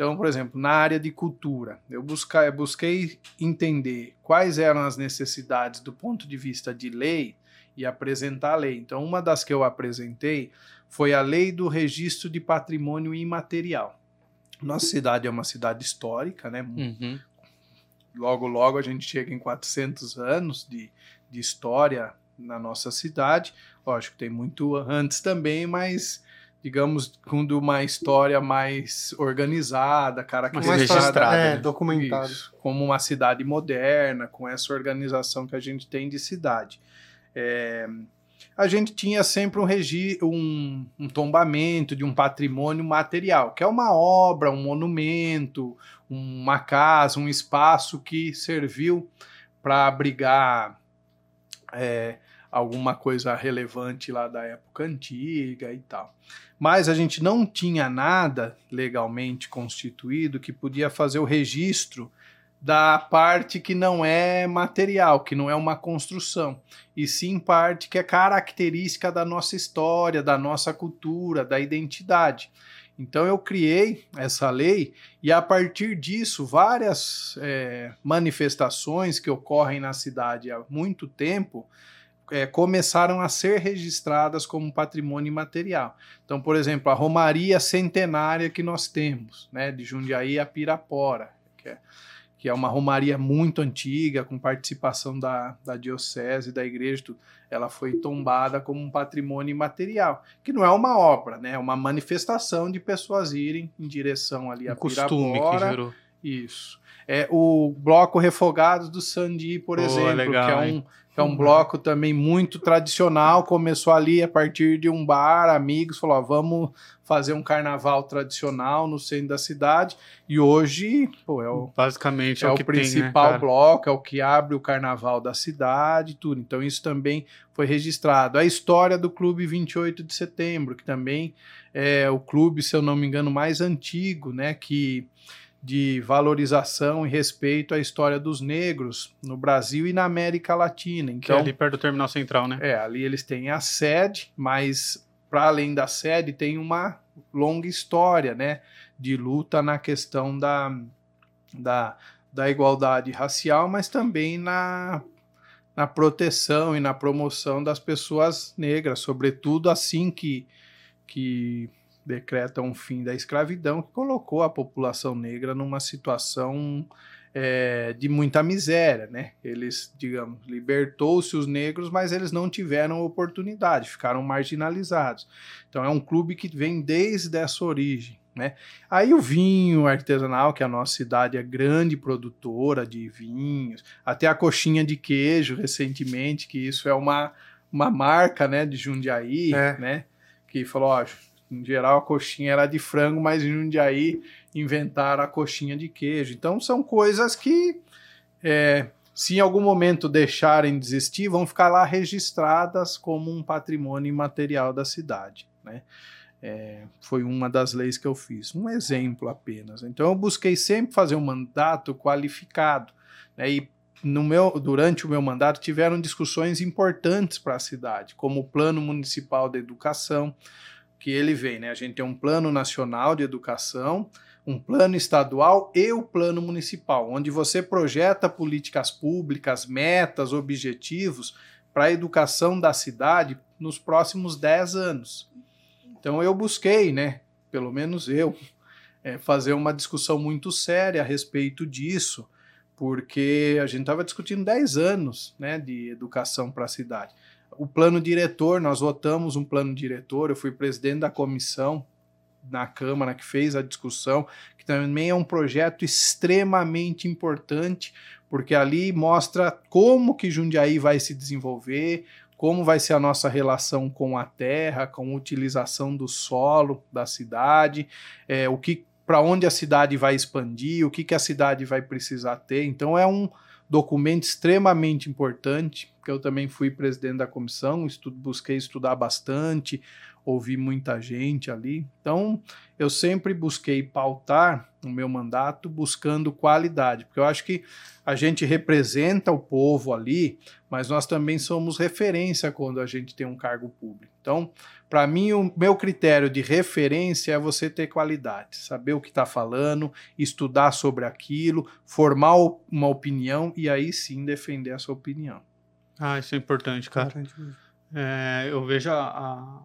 Então, por exemplo, na área de cultura, eu busquei, busquei entender quais eram as necessidades do ponto de vista de lei e apresentar a lei. Então, uma das que eu apresentei foi a Lei do Registro de Patrimônio Imaterial. Nossa cidade é uma cidade histórica, né? Uhum. Logo, logo a gente chega em 400 anos de, de história na nossa cidade. Lógico, tem muito antes também, mas digamos, com uma história mais organizada, caracterizada, é, documentada, como uma cidade moderna, com essa organização que a gente tem de cidade. É, a gente tinha sempre um, regi um, um tombamento de um patrimônio material, que é uma obra, um monumento, uma casa, um espaço que serviu para abrigar é, alguma coisa relevante lá da época antiga e tal. Mas a gente não tinha nada legalmente constituído que podia fazer o registro da parte que não é material, que não é uma construção, e sim parte que é característica da nossa história, da nossa cultura, da identidade. Então eu criei essa lei e a partir disso várias é, manifestações que ocorrem na cidade há muito tempo é, começaram a ser registradas como patrimônio imaterial. Então, por exemplo, a Romaria Centenária que nós temos, né, de Jundiaí a Pirapora, que é, que é uma romaria muito antiga, com participação da, da diocese, da igreja, tudo. ela foi tombada como um patrimônio imaterial, que não é uma obra, né? É uma manifestação de pessoas irem em direção ali Um a costume que Pirapora. gerou. Isso. É o bloco Refogados do Sandi, por Pô, exemplo, legal, que é hein? um, que é um bloco também muito tradicional. Começou ali a partir de um bar, amigos, falou: ó, vamos fazer um carnaval tradicional no centro da cidade. E hoje, pô, é o, Basicamente é, é o o que tem, né, principal bloco, é o que abre o carnaval da cidade tudo. Então isso também foi registrado. A história do Clube 28 de Setembro, que também é o clube, se eu não me engano, mais antigo, né, que de valorização e respeito à história dos negros no Brasil e na América Latina. Que é Então, ali perto do Terminal Central, né? é, ali eles têm a sede, mas para além da sede tem uma longa história, né, de luta na questão da, da, da igualdade racial, mas também na, na proteção e na promoção das pessoas negras, sobretudo assim que, que decretam o fim da escravidão, que colocou a população negra numa situação é, de muita miséria, né? Eles, digamos, libertou-se os negros, mas eles não tiveram oportunidade, ficaram marginalizados. Então é um clube que vem desde essa origem, né? Aí o vinho artesanal, que a nossa cidade é grande produtora de vinhos, até a coxinha de queijo recentemente, que isso é uma, uma marca, né, de Jundiaí, É. né? Que falou, ó, em geral a coxinha era de frango, mas em Jundiaí inventaram a coxinha de queijo. Então são coisas que, é, se em algum momento deixarem de existir, vão ficar lá registradas como um patrimônio imaterial da cidade. Né? É, foi uma das leis que eu fiz, um exemplo apenas. Então eu busquei sempre fazer um mandato qualificado. Né? E no meu, durante o meu mandato tiveram discussões importantes para a cidade, como o Plano Municipal de Educação, que ele vem, né? A gente tem um plano nacional de educação, um plano estadual e o plano municipal, onde você projeta políticas públicas, metas, objetivos para a educação da cidade nos próximos 10 anos. Então eu busquei, né? Pelo menos eu, é, fazer uma discussão muito séria a respeito disso, porque a gente estava discutindo 10 anos né, de educação para a cidade o plano diretor, nós votamos um plano diretor, eu fui presidente da comissão na Câmara que fez a discussão, que também é um projeto extremamente importante, porque ali mostra como que Jundiaí vai se desenvolver, como vai ser a nossa relação com a terra, com a utilização do solo da cidade, é, o que para onde a cidade vai expandir, o que, que a cidade vai precisar ter. Então é um documento extremamente importante, que eu também fui presidente da comissão, estudo, busquei estudar bastante, ouvi muita gente ali. Então, eu sempre busquei pautar o meu mandato buscando qualidade, porque eu acho que a gente representa o povo ali, mas nós também somos referência quando a gente tem um cargo público. Então, para mim, o meu critério de referência é você ter qualidade, saber o que está falando, estudar sobre aquilo, formar uma opinião e aí sim defender a sua opinião. Ah, isso é importante, cara. Importante mesmo. É, eu vejo a, a-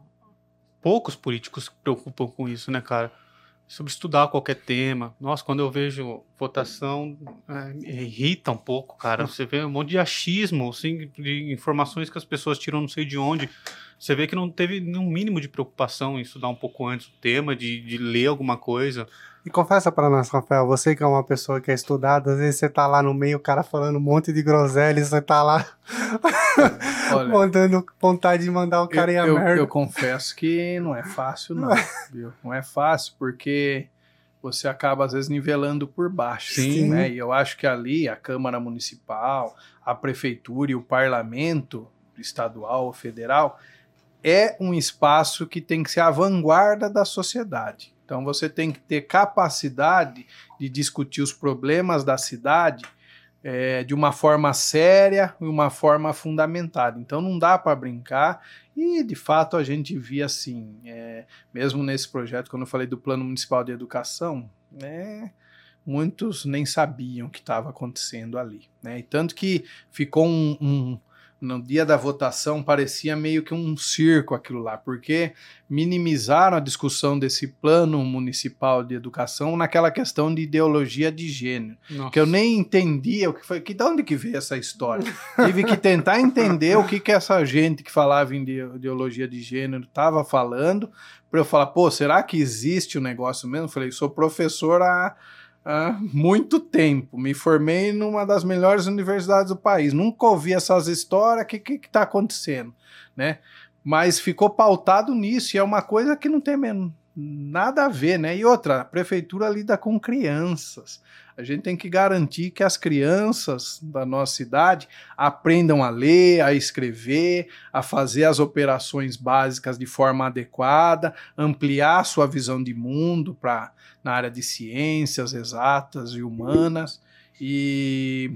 poucos políticos se preocupam com isso, né, cara? Sobre estudar qualquer tema. Nossa, quando eu vejo votação, é, me irrita um pouco, cara. *laughs* Você vê um monte de achismo, assim, de informações que as pessoas tiram não sei de onde. Você vê que não teve nenhum mínimo de preocupação em estudar um pouco antes o tema, de, de ler alguma coisa. E confessa pra nós, Rafael, você que é uma pessoa que é estudada, às vezes você tá lá no meio, o cara falando um monte de groselha, e você tá lá *laughs* Olha, mandando vontade de mandar o cara ir a eu, eu, merda. eu confesso que não é fácil, não. *laughs* viu? Não é fácil, porque você acaba, às vezes, nivelando por baixo. Sim. Né? E eu acho que ali a Câmara Municipal, a Prefeitura e o Parlamento estadual ou federal é um espaço que tem que ser a vanguarda da sociedade. Então você tem que ter capacidade de discutir os problemas da cidade é, de uma forma séria e uma forma fundamentada. Então não dá para brincar e de fato a gente via assim, é, mesmo nesse projeto, quando eu falei do Plano Municipal de Educação, né, muitos nem sabiam o que estava acontecendo ali. Né? E tanto que ficou um, um no dia da votação parecia meio que um circo aquilo lá, porque minimizaram a discussão desse plano municipal de educação naquela questão de ideologia de gênero, Nossa. que eu nem entendia o que foi, que de onde que veio essa história. Tive que tentar entender o que que essa gente que falava em ide- ideologia de gênero estava falando, para eu falar, pô, será que existe o negócio mesmo? Eu falei, sou professor há há muito tempo. Me formei numa das melhores universidades do país. Nunca ouvi essas histórias. O que está acontecendo? Né? Mas ficou pautado nisso e é uma coisa que não tem men- nada a ver, né? E outra, a prefeitura lida com crianças. A gente tem que garantir que as crianças da nossa cidade aprendam a ler, a escrever, a fazer as operações básicas de forma adequada, ampliar sua visão de mundo para na área de ciências exatas e humanas. E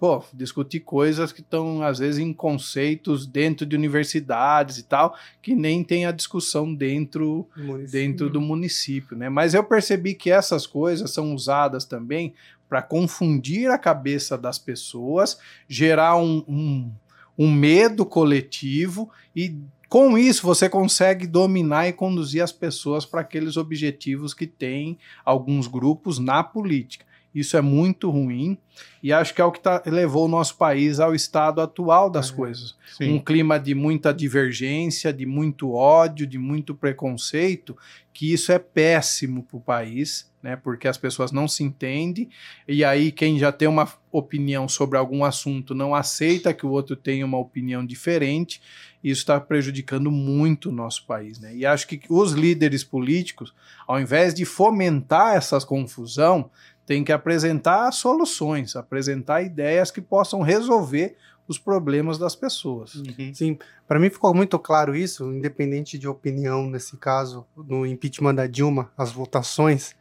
pô, discutir coisas que estão às vezes em conceitos dentro de universidades e tal, que nem tem a discussão dentro dentro do município, né? Mas eu percebi que essas coisas são usadas também para confundir a cabeça das pessoas, gerar um, um, um medo coletivo e com isso você consegue dominar e conduzir as pessoas para aqueles objetivos que tem alguns grupos na política. Isso é muito ruim e acho que é o que tá, levou o nosso país ao estado atual das É. coisas Sim. um clima de muita divergência, de muito ódio, de muito preconceito, que isso é péssimo para o país, né? Porque as pessoas não se entendem, e aí quem já tem uma opinião sobre algum assunto não aceita que o outro tenha uma opinião diferente, e isso está prejudicando muito o nosso país, né? E acho que os líderes políticos, ao invés de fomentar essa confusão, tem que apresentar soluções, apresentar ideias que possam resolver os problemas das pessoas. Uhum. Sim, para mim ficou muito claro isso, independente de opinião nesse caso, no impeachment da Dilma, as votações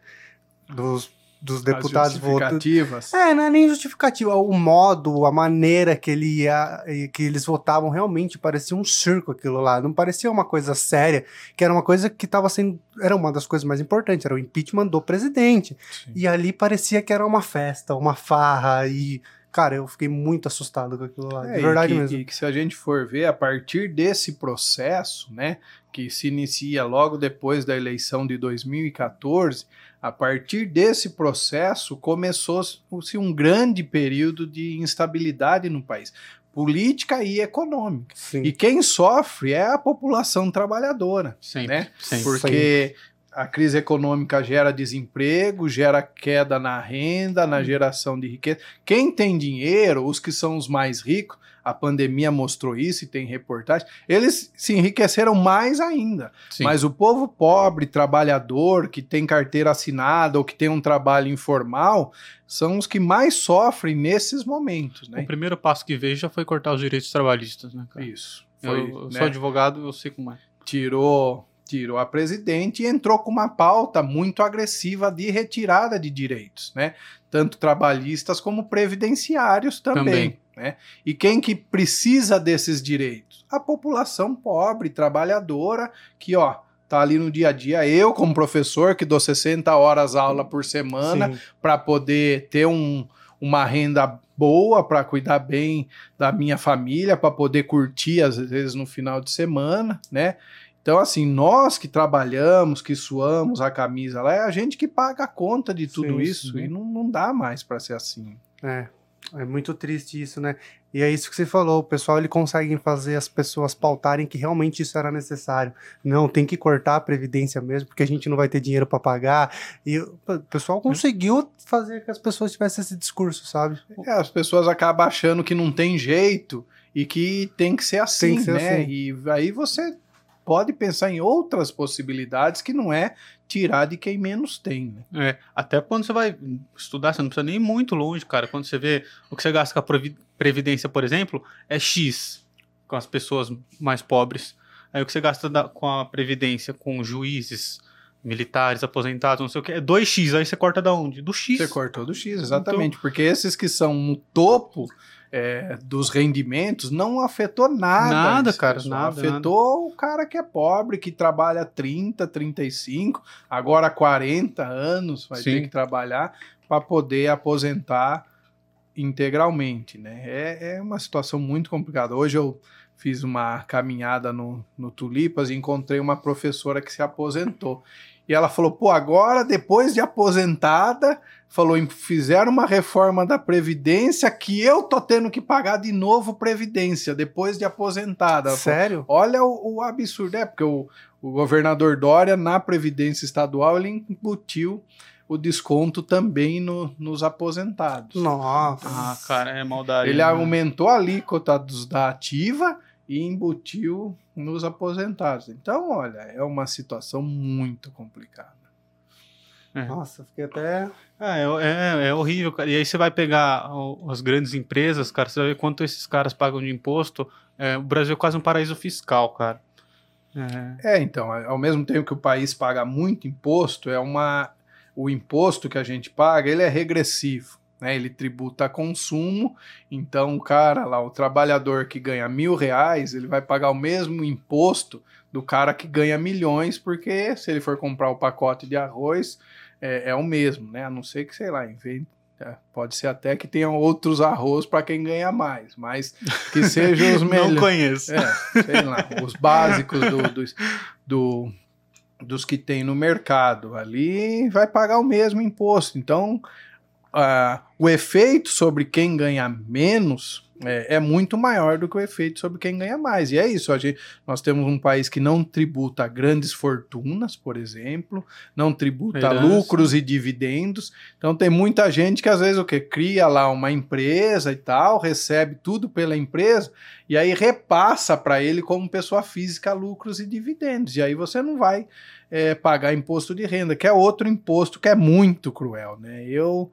dos, dos deputados votando. É, não é nem justificativa, o modo, a maneira que ele ia, que eles votavam realmente parecia um circo aquilo lá, não parecia uma coisa séria, que era uma coisa que estava sendo, era uma das coisas mais importantes, era o impeachment do presidente. Sim. E ali parecia que era uma festa, uma farra e cara, eu fiquei muito assustado com aquilo lá, É, de verdade e que, mesmo. E que se a gente for ver, a partir desse processo, né, que se inicia logo depois da eleição de 2014, a partir desse processo começou-se um grande período de instabilidade no país, política e econômica. Sim. E quem sofre é a população trabalhadora. Sempre. né? sempre. Porque a crise econômica gera desemprego, gera queda na renda, na geração de riqueza. Quem tem dinheiro, os que são os mais ricos, a pandemia mostrou isso e tem reportagem, eles se enriqueceram mais ainda. Sim. Mas o povo pobre, trabalhador, que tem carteira assinada ou que tem um trabalho informal, são os que mais sofrem nesses momentos, O né? primeiro passo que vejo já foi cortar os direitos trabalhistas, né, cara? Isso. Eu, Foi, eu né? sou advogado, eu sei como é. tirou tirou a presidente e entrou com uma pauta muito agressiva de retirada de direitos, né? Tanto trabalhistas como previdenciários também, Também. né? E quem que precisa desses direitos? A população pobre, trabalhadora, que ó, tá ali no dia a dia. Eu, como professor, que dou 60 horas aula por semana, para poder ter um, uma renda boa, para cuidar bem da minha família, para poder curtir às vezes no final de semana, né? Então, assim, nós que trabalhamos, que suamos a camisa lá, é a gente que paga a conta de tudo Sim, isso sim. e não, não dá mais para ser assim. É, é muito triste isso, né? E é isso que você falou, o pessoal ele consegue fazer as pessoas pautarem que realmente isso era necessário. Não, tem que cortar a previdência mesmo, porque a gente não vai ter dinheiro para pagar. E o pessoal conseguiu fazer que as pessoas tivessem esse discurso, sabe? É, as pessoas acabam achando que não tem jeito e que tem que ser assim, que ser né? assim. E aí você pode pensar em outras possibilidades que não é tirar de quem menos tem, né? É, até quando você vai estudar, você não precisa nem ir muito longe, cara. Quando você vê o que você gasta com a previ- previdência, por exemplo, é X com as pessoas mais pobres. Aí o que você gasta da- com a previdência com juízes, militares, aposentados, não sei o que, é 2X. Aí você corta da onde? Do X. Você cortou do X, exatamente. Porque esses que são no topo é, dos rendimentos não afetou nada. Nada, cara, pessoal. nada, Afetou o cara que é pobre, que trabalha 30, 35, agora 40 anos vai Sim. ter que trabalhar para poder aposentar integralmente, né? É, é uma situação muito complicada. Hoje eu fiz uma caminhada no, no Tulipas e encontrei uma professora que se aposentou. E ela falou: pô, agora, depois de aposentada, falou: fizeram uma reforma da Previdência que eu tô tendo que pagar de novo Previdência depois de aposentada. Ela Sério? Falou, Olha o, o, absurdo. É, porque o, o governador Dória, na Previdência Estadual, ele embutiu o desconto também no, nos aposentados. Nossa. Ah, cara, é maldade. Ele né? aumentou a alíquota dos, da ativa e embutiu nos aposentados. Então, olha, é uma situação muito complicada. É. Nossa, fiquei até. Ah, é, é, é horrível, cara. E aí você vai pegar o- as grandes empresas, cara, você vai ver quanto esses caras pagam de imposto. É, o Brasil é quase um paraíso fiscal, cara. É, É, então, ao mesmo tempo que o país paga muito imposto, é uma o imposto que a gente paga, ele é regressivo, né? Ele tributa consumo, então o cara lá, o trabalhador que ganha mil reais, ele vai pagar o mesmo imposto do cara que ganha milhões, porque se ele for comprar o pacote de arroz, é, é o mesmo, né? A não ser que, sei lá, invente é, Pode ser até que tenham outros arroz para quem ganha mais, mas que *laughs* sejam os melhores. não conheço. É, sei lá, os básicos do, dos- do- dos que tem no mercado. Ali vai pagar o mesmo imposto. Então, ah, o efeito sobre quem ganha menos é, é muito maior do que o efeito sobre quem ganha mais. E é isso. A gente, nós temos um país que não tributa grandes fortunas, por exemplo, não tributa Herança. lucros e dividendos. Então tem muita gente que às vezes o que cria lá uma empresa e tal, recebe tudo pela empresa e aí repassa para ele como pessoa física lucros e dividendos. E aí você não vai é, pagar imposto de renda, que é outro imposto que é muito cruel, né? Eu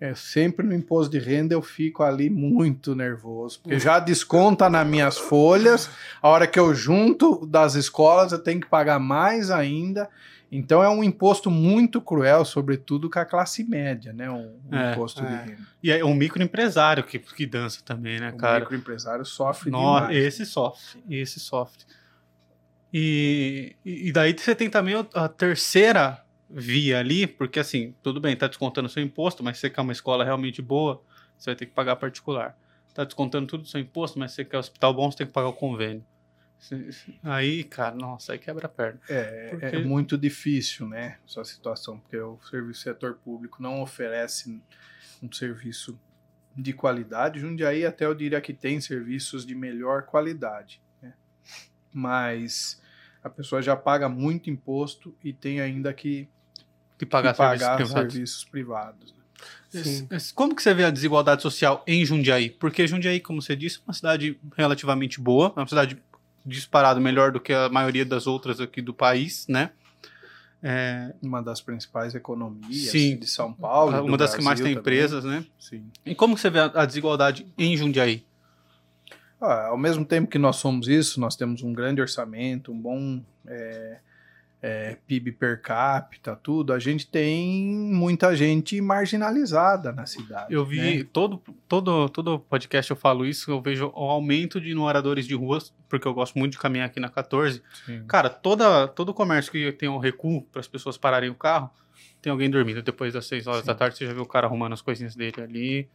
é, sempre no imposto de renda eu fico ali muito nervoso, porque já desconta nas minhas folhas, a hora que eu junto das escolas eu tenho que pagar mais ainda. Então é um imposto muito cruel, sobretudo com a classe média, né? Um, um É, imposto de é. renda. E é um microempresário que, que dança também, né, O cara? microempresário sofre Nossa, demais. esse sofre, esse sofre. E, e daí você tem também o- a terceira via ali, porque assim, tudo bem, tá descontando seu imposto, mas você quer uma escola realmente boa, você vai ter que pagar particular. Tá descontando tudo do seu imposto, mas você quer hospital bom, você tem que pagar o convênio. Aí, cara, nossa, aí quebra a perna. É, Porque- é muito difícil, né, essa situação, porque o serviço setor público não oferece um serviço de qualidade. Jundiaí até eu diria que tem serviços de melhor qualidade, né? mas a pessoa já paga muito imposto e tem ainda que, Que que pagar, serviços privados. serviços privados. né? Sim. Como que você vê a desigualdade social em Jundiaí? Porque Jundiaí, como você disse, é uma cidade relativamente boa, é uma cidade disparado melhor do que a maioria das outras aqui do país, né? É, Uma das principais economias Sim. de São Paulo. uma das que mais Brasil tem também. empresas, né? Sim. E como que você vê a, a desigualdade em Jundiaí? Ah, ao mesmo tempo que nós somos isso, nós temos um grande orçamento, um bom é, é, PIB per capita, tudo. A gente tem muita gente marginalizada na cidade. Eu vi né? todo, todo, todo podcast eu falo isso, eu vejo o aumento de moradores de ruas, porque eu gosto muito de caminhar aqui na 14. Sim. Cara, toda, todo comércio que tem um recuo para as pessoas pararem o carro, tem alguém dormindo. Depois das 6 horas Sim. da tarde, você já viu o cara arrumando as coisinhas dele ali.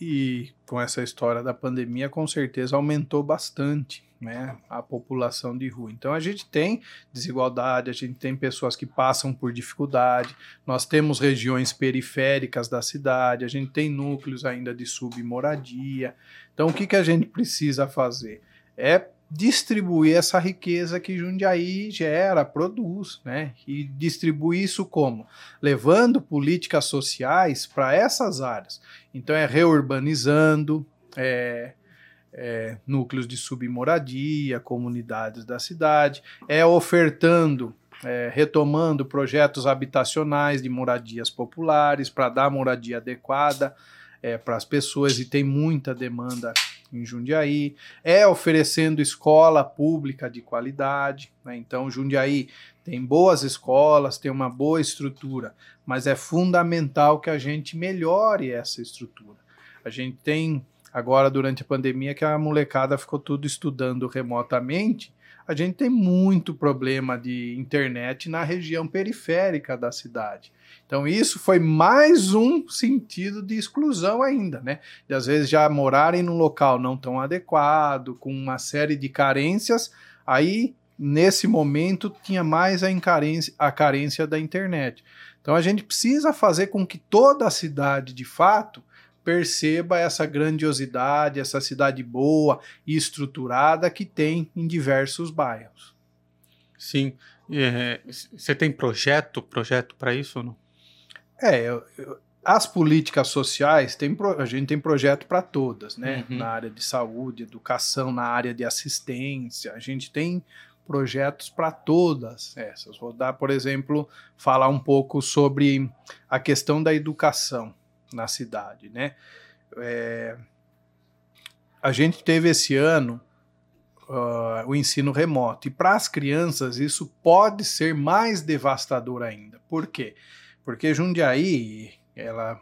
E com essa história da pandemia, com certeza aumentou bastante né, a população de rua. Então a gente tem desigualdade, a gente tem pessoas que passam por dificuldade, nós temos regiões periféricas da cidade, a gente tem núcleos ainda de submoradia. Então o que, que a gente precisa fazer? É distribuir essa riqueza que Jundiaí gera, produz, né? E distribuir isso como? Levando políticas sociais para essas áreas. Então é reurbanizando, é, é, núcleos de submoradia, comunidades da cidade, é ofertando, é, retomando projetos habitacionais de moradias populares para dar moradia adequada é, para as pessoas e tem muita demanda em Jundiaí, é oferecendo escola pública de qualidade, né? então Jundiaí tem boas escolas, tem uma boa estrutura, mas é fundamental que a gente melhore essa estrutura. A gente tem agora durante a pandemia que a molecada ficou tudo estudando remotamente, a gente tem muito problema de internet na região periférica da cidade. Então, isso foi mais um sentido de exclusão ainda, né? De às vezes já morarem num local não tão adequado, com uma série de carências, aí nesse momento tinha mais a, carência, a carência da internet. Então a gente precisa fazer com que toda a cidade, de fato, perceba essa grandiosidade, essa cidade boa e estruturada que tem em diversos bairros. Sim. É, você tem projeto, projeto para isso ou não? É, eu, eu, as políticas sociais, tem, a gente tem projeto para todas, né? Uhum. Na área de saúde, educação, na área de assistência, a gente tem projetos para todas essas. Vou dar, por exemplo, falar um pouco sobre a questão da educação na cidade, né? É, a gente teve esse ano uh, o ensino remoto e para as crianças isso pode ser mais devastador ainda. Por quê? Porque Jundiaí, ela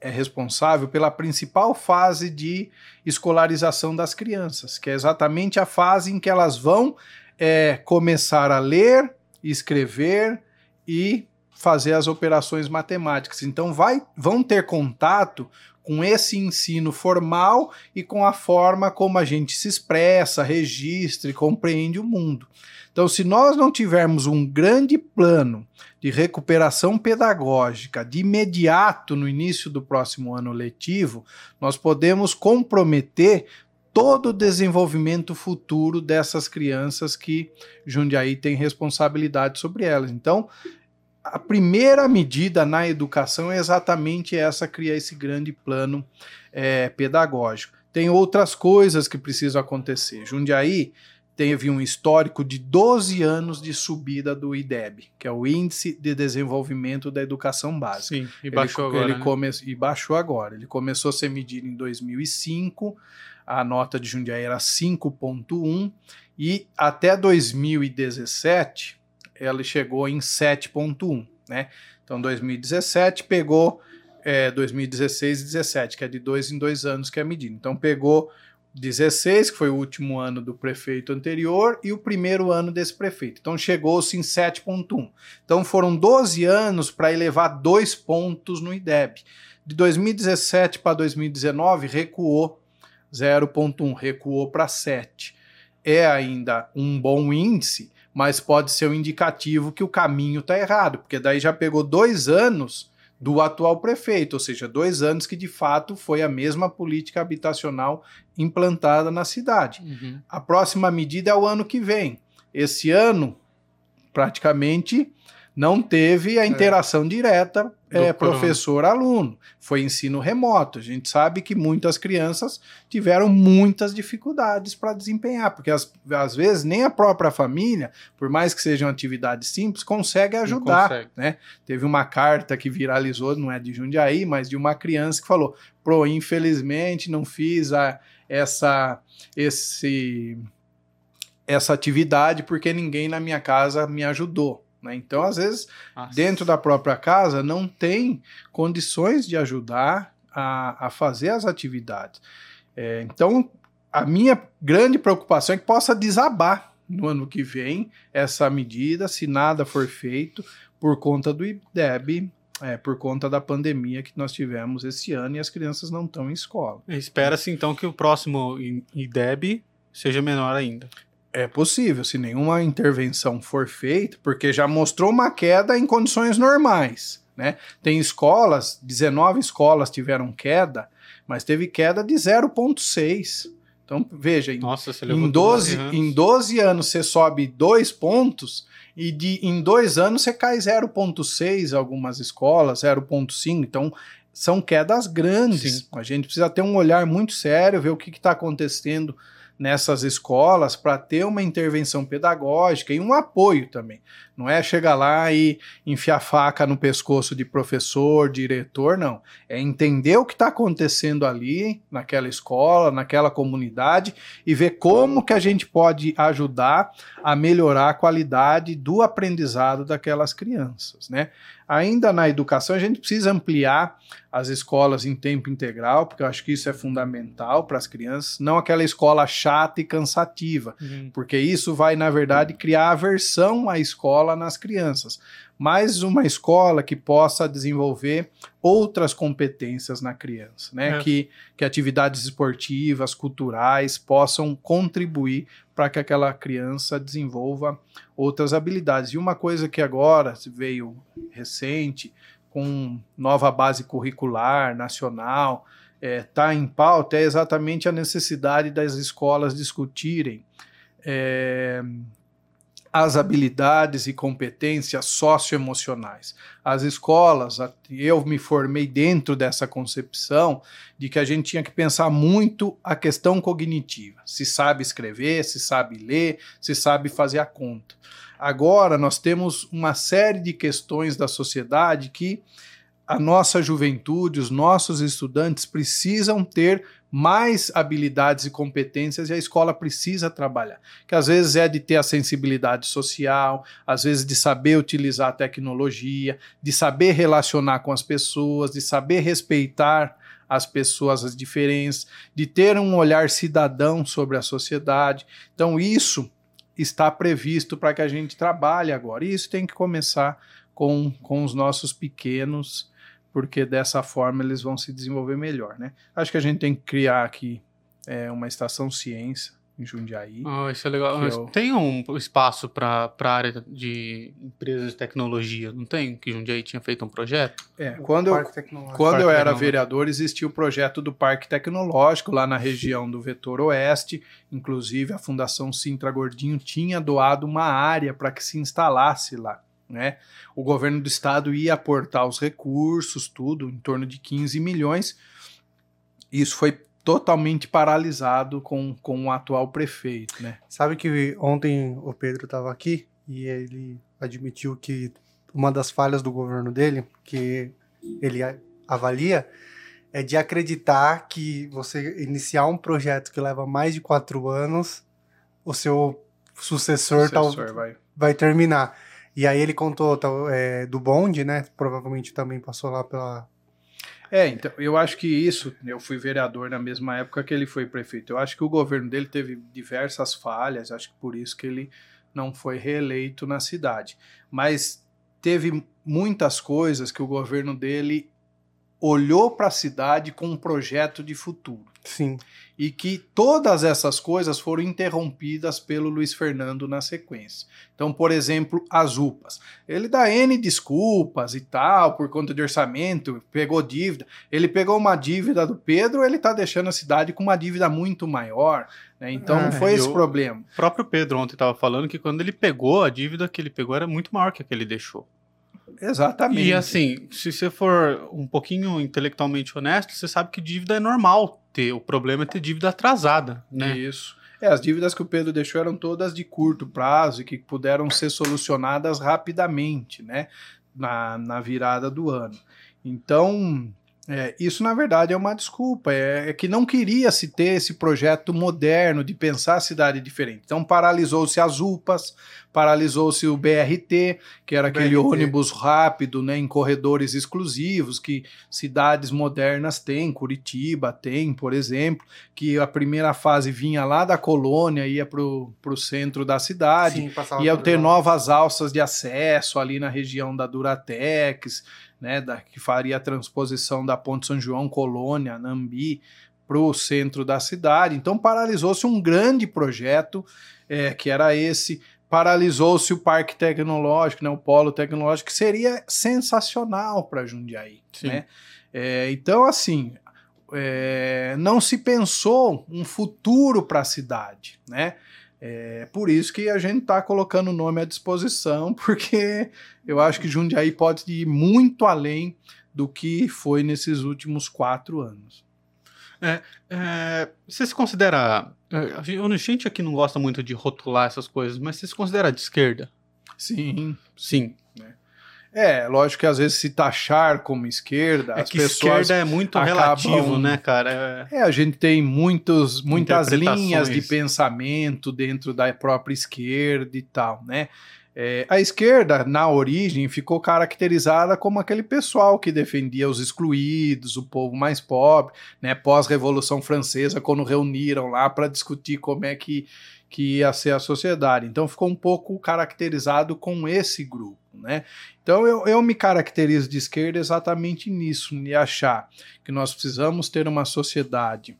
é responsável pela principal fase de escolarização das crianças, que é exatamente a fase em que elas vão é começar a ler, escrever e fazer as operações matemáticas. Então vai, vão ter contato com esse ensino formal e com a forma como a gente se expressa, registra e compreende o mundo. Então, se nós não tivermos um grande plano de recuperação pedagógica de imediato no início do próximo ano letivo, nós podemos comprometer todo o desenvolvimento futuro dessas crianças que Jundiaí tem responsabilidade sobre elas. Então, a primeira medida na educação é exatamente essa, criar esse grande plano é, pedagógico. Tem outras coisas que precisam acontecer. Jundiaí teve um histórico de 12 anos de subida do IDEB, que é o Índice de Desenvolvimento da Educação Básica. Sim, e baixou ele, agora. Ele né? come... E baixou agora. Ele começou a ser medido em 2005, a nota de Jundiaí era 5,1 e até 2017 ela chegou em 7,1, né? Então 2017 pegou é, 2016 e 17, que é de dois em dois anos que é medido. Então pegou 16, que foi o último ano do prefeito anterior, e o primeiro ano desse prefeito. Então chegou-se em 7,1. Então foram 12 anos para elevar dois pontos no IDEB. De 2017 para 2019 recuou 0,1 recuou para 7. É ainda um bom índice, mas pode ser um indicativo que o caminho está errado, porque daí já pegou dois anos do atual prefeito, ou seja, dois anos que de fato foi a mesma política habitacional implantada na cidade. Uhum. A próxima medida é o ano que vem. Esse ano, praticamente não teve a é. interação é. direta é, professor-aluno. Foi ensino remoto. A gente sabe que muitas crianças tiveram muitas dificuldades para desempenhar, porque as, às vezes nem a própria família, por mais que sejam atividades simples, consegue ajudar. Consegue. Né? Teve uma carta que viralizou, não é de Jundiaí, mas de uma criança que falou: Pro, infelizmente não fiz a, essa, esse, essa atividade porque ninguém na minha casa me ajudou. Né? Então, às vezes, Nossa. dentro da própria casa, não tem condições de ajudar a, a fazer as atividades. É, então, a minha grande preocupação é que possa desabar no ano que vem essa medida, se nada for feito, por conta do IDEB, é, por conta da pandemia que nós tivemos esse ano e as crianças não estão em escola. Espera-se então que o próximo IDEB seja menor ainda. É possível, se nenhuma intervenção for feita, porque já mostrou uma queda em condições normais. Né? Tem escolas, 19 escolas tiveram queda, mas teve queda de 0,6. Então, veja, Nossa, em, 12, em 12 anos você sobe 2 pontos e de, em dois anos você cai 0,6 algumas escolas, 0,5. Então, são quedas grandes. Sim. A gente precisa ter um olhar muito sério, ver o que está acontecendo nessas escolas para ter uma intervenção pedagógica e um apoio também. Não é chegar lá e enfiar faca no pescoço de professor, diretor, não. É entender o que está acontecendo ali, naquela escola, naquela comunidade e ver como que a gente pode ajudar a melhorar a qualidade do aprendizado daquelas crianças, né? Ainda na educação, a gente precisa ampliar as escolas em tempo integral, porque eu acho que isso é fundamental para as crianças, não aquela escola chata e cansativa, uhum. porque isso vai, na verdade, criar aversão à escola nas crianças mas uma escola que possa desenvolver outras competências na criança, né? É. Que, que atividades esportivas, culturais possam contribuir para que aquela criança desenvolva outras habilidades. E uma coisa que agora veio recente, com nova base curricular nacional, está é, tá em pauta, é exatamente a necessidade das escolas discutirem é, as habilidades e competências socioemocionais. As escolas, eu me formei dentro dessa concepção de que a gente tinha que pensar muito a questão cognitiva. Se sabe escrever, se sabe ler, se sabe fazer a conta. Agora nós temos uma série de questões da sociedade que a nossa juventude, os nossos estudantes precisam ter mais habilidades e competências e a escola precisa trabalhar. Que às vezes é de ter a sensibilidade social, às vezes de saber utilizar a tecnologia, de saber relacionar com as pessoas, de saber respeitar as pessoas, as diferenças, de ter um olhar cidadão sobre a sociedade. Então, isso está previsto para que a gente trabalhe agora. E isso tem que começar com, com os nossos pequenos porque dessa forma eles vão se desenvolver melhor, né? Acho que a gente tem que criar aqui é, uma estação ciência em Jundiaí. Ah, isso é legal. Eu... Tem um espaço para a área de empresas de tecnologia, não tem? Que Jundiaí tinha feito um projeto? É, quando eu, quando eu era vereador, existia o projeto do Parque Tecnológico lá na região do Vetor Oeste. Inclusive, a Fundação Sintra Gordinho tinha doado uma área para que se instalasse lá. Né? O governo do estado ia aportar os recursos, tudo, em torno de 15 milhões. Isso foi totalmente paralisado com, com o atual prefeito. Né? Sabe que ontem o Pedro estava aqui e ele admitiu que uma das falhas do governo dele, que ele avalia, é de acreditar que você iniciar um projeto que leva mais de quatro anos, o seu sucessor, sucessor tal, vai. vai terminar. E aí ele contou é, do bonde, né? Provavelmente também passou lá pela. É, então, eu acho que isso, eu fui vereador na mesma época que ele foi prefeito. Eu acho que o governo dele teve diversas falhas, acho que por isso que ele não foi reeleito na cidade. Mas teve muitas coisas que o governo dele olhou para a cidade com um projeto de futuro. Sim. E que todas essas coisas foram interrompidas pelo Luiz Fernando na sequência. Então, por exemplo, as UPAs. Ele dá N desculpas e tal, por conta de orçamento, pegou dívida. Ele pegou uma dívida do Pedro, ele está deixando a cidade com uma dívida muito maior. Né? Então, é, foi esse o problema. O próprio Pedro ontem estava falando que quando ele pegou, a dívida que ele pegou era muito maior que a que ele deixou. Exatamente. E assim, se você for um pouquinho intelectualmente honesto, você sabe que dívida é normal ter. O problema é ter dívida atrasada, né? Isso. É, as dívidas que o Pedro deixou eram todas de curto prazo e que puderam ser solucionadas rapidamente, né? Na, na virada do ano. Então, é, isso, na verdade, é uma desculpa. É, é, que não queria se ter esse projeto moderno de pensar a cidade diferente. Então, paralisou-se as UPAs, paralisou-se o BRT, que era aquele BRT. ônibus rápido né, em corredores exclusivos que cidades modernas têm. Curitiba tem, por exemplo, que a primeira fase vinha lá da colônia, ia para o centro da cidade, Sim, ia ter novas alças de acesso ali na região da Duratex né, da, que faria a transposição da Ponte São João, Colônia, Nambi, para o centro da cidade. Então paralisou-se um grande projeto, é, que era esse. Paralisou-se o Parque Tecnológico, né, o Polo Tecnológico, que seria sensacional para Jundiaí. Né? É, então, assim, é, não se pensou um futuro para a cidade, né? É por isso que a gente está colocando o nome à disposição, *laughs* porque eu acho que Jundiaí pode ir muito além do que foi nesses últimos quatro anos. É, é, você se considera. É, a gente aqui não gosta muito de rotular essas coisas, mas você se considera de esquerda? Sim, Sim. É, lógico que às vezes se taxar como esquerda, É as que pessoas. esquerda é muito acabam- relativo, né, cara? É- É, a gente tem muitos, muitas linhas de pensamento dentro da própria esquerda e tal, né? É, a esquerda, na origem, ficou caracterizada como aquele pessoal que defendia os excluídos, o povo mais pobre, né? Pós-Revolução Francesa, quando reuniram lá para discutir como é que, que ia ser a sociedade. Então ficou um pouco caracterizado com esse grupo, né? Então eu, eu me caracterizo de esquerda exatamente nisso, de achar que nós precisamos ter uma sociedade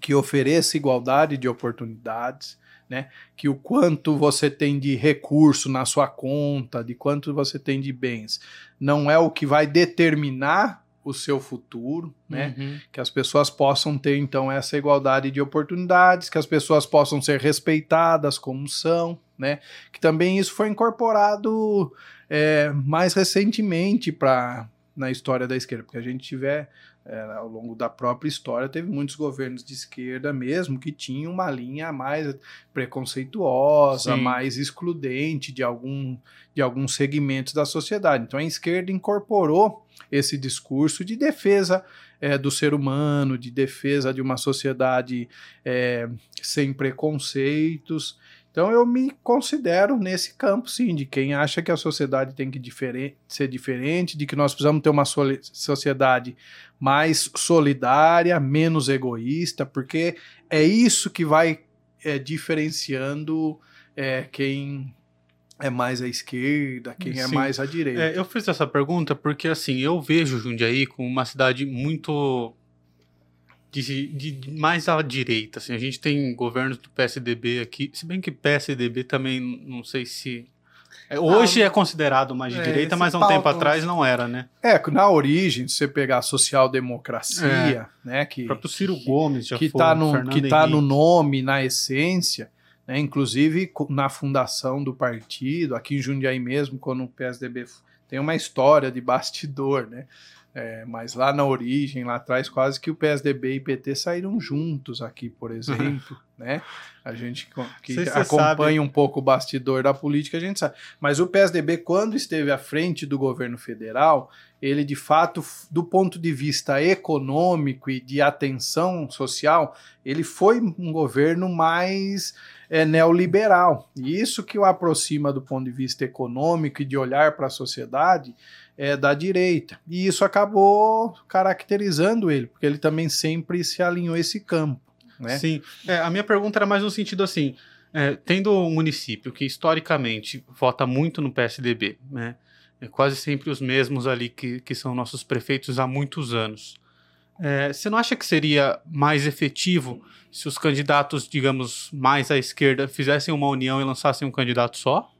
que ofereça igualdade de oportunidades, né? Que o quanto você tem de recurso na sua conta, de quanto você tem de bens, não é o que vai determinar o seu futuro, né? Uhum. que as pessoas possam ter então essa igualdade de oportunidades, que as pessoas possam ser respeitadas como são, né? Que também isso foi incorporado é, mais recentemente para na história da esquerda, porque a gente tiver é, ao longo da própria história teve muitos governos de esquerda mesmo que tinham uma linha mais preconceituosa, Sim. mais excludente de algum de alguns segmentos da sociedade. Então a esquerda incorporou esse discurso de defesa é, do ser humano, de defesa de uma sociedade é, sem preconceitos. Então eu me considero nesse campo, sim, de quem acha que a sociedade tem que difere ser diferente, de que nós precisamos ter uma sociedade mais solidária, menos egoísta, porque é isso que vai é, diferenciando é, quem é mais à esquerda, quem é Sim. mais à direita. É, eu fiz essa pergunta porque, assim, eu vejo Jundiaí como uma cidade muito. De, de- mais à direita. Assim, a gente tem governos do PSDB aqui, se bem que PSDB também não sei se. é, Hoje é considerado mais de é, direita, mas há um tempo atrás não era, né? É, que na origem, se você pegar a social-democracia, né, que O próprio Ciro Gomes já que foi. está no, Fernando que tá no nome, na essência, né? inclusive na fundação do partido, aqui em Jundiaí mesmo, quando o PSDB tem uma história de bastidor, né? É, mas lá na origem, lá atrás, quase que o PSDB e PT saíram juntos aqui, por exemplo, né? A gente que se acompanha um pouco o bastidor da política, a gente sabe. Mas o PSDB, quando esteve à frente do governo federal, ele de fato, do ponto de vista econômico e de atenção social, ele foi um governo mais é, neoliberal. E isso que o aproxima do ponto de vista econômico e de olhar para a sociedade é, da direita. E isso acabou caracterizando ele, porque ele também sempre se alinhou a esse campo. Né? Sim. É, a minha pergunta era mais no sentido assim: é, tendo um município que historicamente vota muito no PSDB, né? É quase sempre os mesmos ali que, que são nossos prefeitos há muitos anos. É, você não acha que seria mais efetivo se os candidatos, digamos, mais à esquerda fizessem uma união e lançassem um candidato só?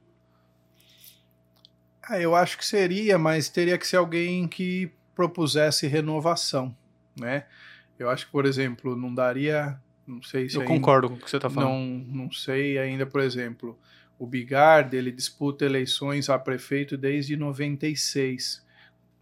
Ah, eu acho que seria, mas teria que ser alguém que propusesse renovação, né? Eu acho que, por exemplo, não daria, não sei se Eu ainda- concordo com o que você está falando. não, não sei ainda, por exemplo, o Bigard, ele disputa eleições a prefeito desde 96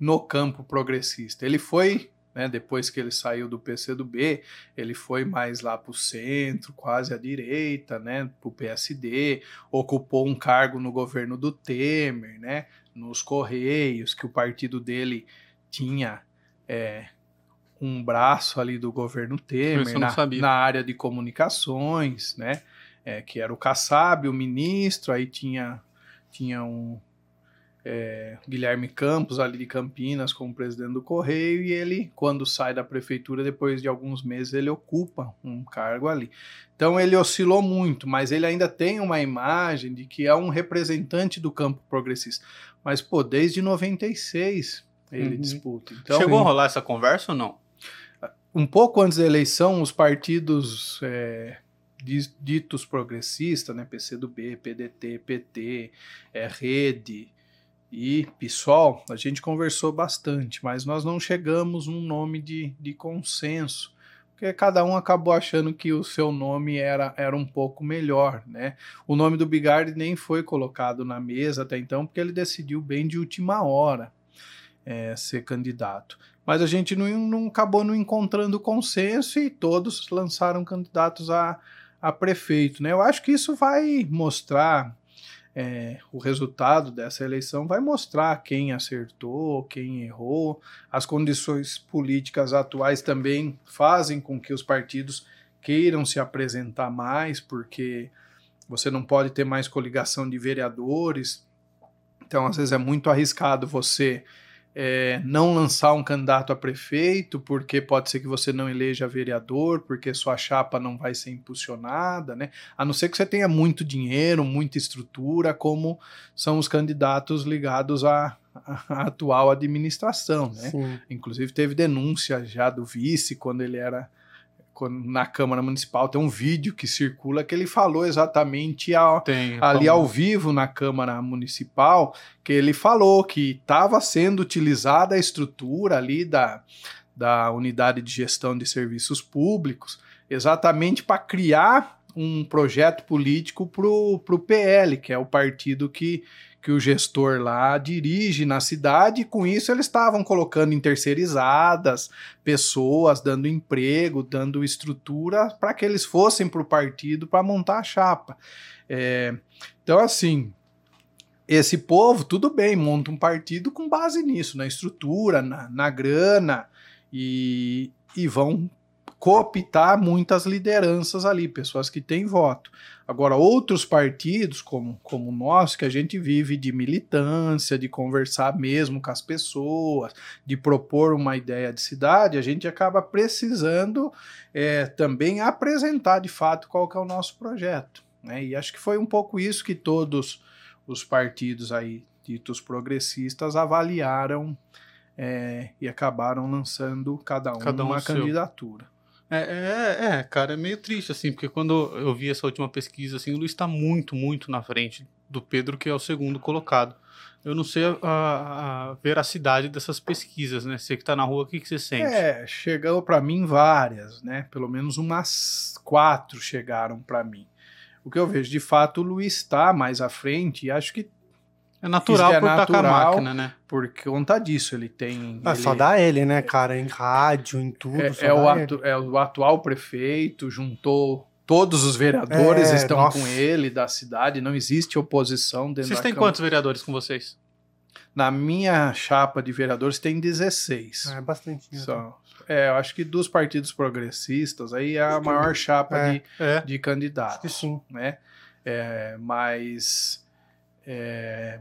no campo progressista. Ele foi, né, depois que ele saiu do PCdoB, ele foi mais lá para o centro, quase à direita, né, para o PSD, ocupou um cargo no governo do Temer, né, nos Correios, que o partido dele tinha é, um braço ali do governo Temer na, na área de comunicações, né, é, que era o Kassab, o ministro, aí tinha, tinha um é, Guilherme Campos ali de Campinas como presidente do Correio e ele, quando sai da prefeitura, depois de alguns meses, ele ocupa um cargo ali. Então ele oscilou muito, mas ele ainda tem uma imagem de que é um representante do campo progressista. Mas, pô, desde 96 ele Uhum. disputa. Então, Chegou a rolar essa conversa ou não? um pouco antes da eleição, os partidos é, di- ditos progressistas, né, PCdoB, PDT, PT, é, Rede e PSOL, a gente conversou bastante, mas nós não chegamos num nome de, de consenso, porque cada um acabou achando que o seu nome era, era um pouco melhor, né? O nome do Bigard nem foi colocado na mesa até então, porque ele decidiu bem de última hora é, ser candidato mas a gente não, não acabou não encontrando consenso e todos lançaram candidatos a, a prefeito. Né? Eu acho que isso vai mostrar é, o resultado dessa eleição vai mostrar quem acertou, quem errou. As condições políticas atuais também fazem com que os partidos queiram se apresentar mais, porque você não pode ter mais coligação de vereadores. Então, às vezes, é muito arriscado você é, não lançar um candidato a prefeito, porque pode ser que você não eleja vereador, porque sua chapa não vai ser impulsionada, né? A não ser que você tenha muito dinheiro, muita estrutura, como são os candidatos ligados à, à atual administração, né? Sim. Inclusive teve denúncia já do vice quando ele era na Câmara Municipal tem um vídeo que circula que ele falou exatamente ao, tem, ali ao vivo na Câmara Municipal, que ele falou que estava sendo utilizada a estrutura ali da, da unidade de gestão de serviços públicos exatamente para criar um projeto político para o PL, que é o partido que, que o gestor lá dirige na cidade, e com isso eles estavam colocando em terceirizadas pessoas, dando emprego, dando estrutura para que eles fossem para o partido para montar a chapa. É, então, assim, esse povo, tudo bem, monta um partido com base nisso, na estrutura, na, na grana, e, e vão cooptar muitas lideranças ali, pessoas que têm voto. Agora, outros partidos, como, como o nosso, que a gente vive de militância, de conversar mesmo com as pessoas, de propor uma ideia de cidade, a gente acaba precisando é, também apresentar de fato qual que é o nosso projeto. Né? E acho que foi um pouco isso que todos os partidos aí ditos progressistas avaliaram é, e acabaram lançando cada um cada um uma candidatura. É, é, é, cara, é meio triste, assim, porque quando eu vi essa última pesquisa, assim, o Luiz está muito, muito na frente do Pedro, que é o segundo colocado. Eu não sei a, a veracidade dessas pesquisas, né? Você que está na rua, o que, que você sente? É, chegou para mim várias, né? Pelo menos umas quatro chegaram para mim. O que eu vejo, de fato, o Luiz está mais à frente e acho que é natural é por natural, a máquina, né? Por conta disso, ele tem. Ah, ele, só dá ele, né, cara? Em rádio, em tudo. É, é o, atu, é o atual prefeito, juntou todos os vereadores é, estão nossa. com ele da cidade, não existe oposição dentro Vocês da têm quantos vereadores com vocês? Na minha chapa de vereadores tem 16. É bastante. Só. É, eu acho que dos partidos progressistas aí é a maior chapa é, de, é. de candidatos. Acho que sim. Né? É, mas é,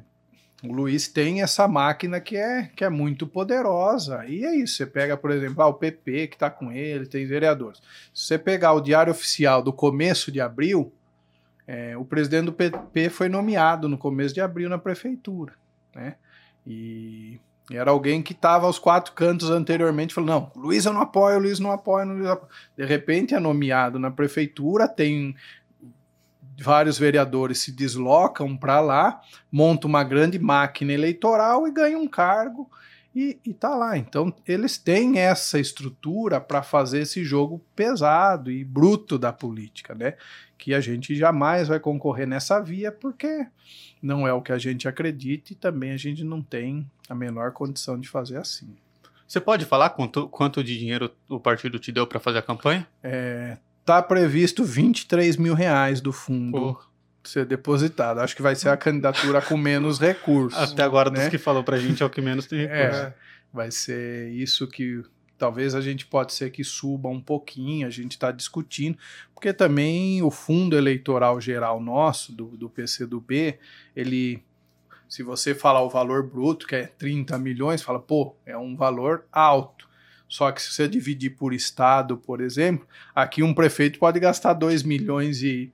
o Luiz tem essa máquina que é, que é muito poderosa. E é isso. Você pega, por exemplo, ah, o PP que está com ele, tem vereadores. Se você pegar o diário oficial do começo de abril, é, o presidente do PP foi nomeado no começo de abril na prefeitura. Né? E era alguém que estava aos quatro cantos anteriormente, falou: não, Luiz eu não apoio, Luiz não apoio, Luiz apoio. De repente é nomeado na prefeitura, tem vários vereadores se deslocam para lá, montam uma grande máquina eleitoral e ganham um cargo e, e tá lá. Então eles têm essa estrutura para fazer esse jogo pesado e bruto da política, né? Que a gente jamais vai concorrer nessa via porque não é o que a gente acredita e também a gente não tem a menor condição de fazer assim. Você pode falar quanto, quanto de dinheiro o partido te deu para fazer a campanha? É, tá previsto 23 mil reais do fundo. Ser depositado. Acho que vai ser a candidatura com menos recursos. Até agora, né? dos que falou pra gente, é o que menos tem recursos. É, vai ser isso que talvez a gente pode ser que suba um pouquinho, a gente está discutindo, porque também o fundo eleitoral geral nosso, do, do PCdoB, ele, se você falar o valor bruto, que é 30 milhões, fala, pô, é um valor alto. Só que se você dividir por estado, por exemplo, aqui um prefeito pode gastar 2 milhões e,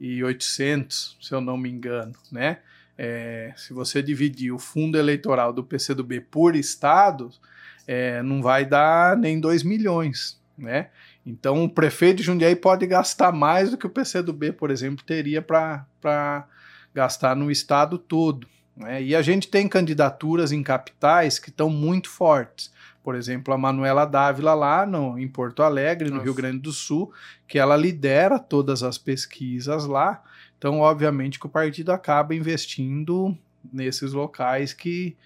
e 800, se eu não me engano, né? É, se você dividir o fundo eleitoral do PCdoB por estado, é, não vai dar nem 2 milhões, né? Então o prefeito de Jundiaí pode gastar mais do que o PCdoB, por exemplo, teria para gastar no estado todo. Né? E a gente tem candidaturas em capitais que estão muito fortes por exemplo, a Manuela Dávila lá no, em Porto Alegre, no Nossa. Rio Grande do Sul, que ela lidera todas as pesquisas lá. Então, obviamente, que o partido acaba investindo nesses locais que,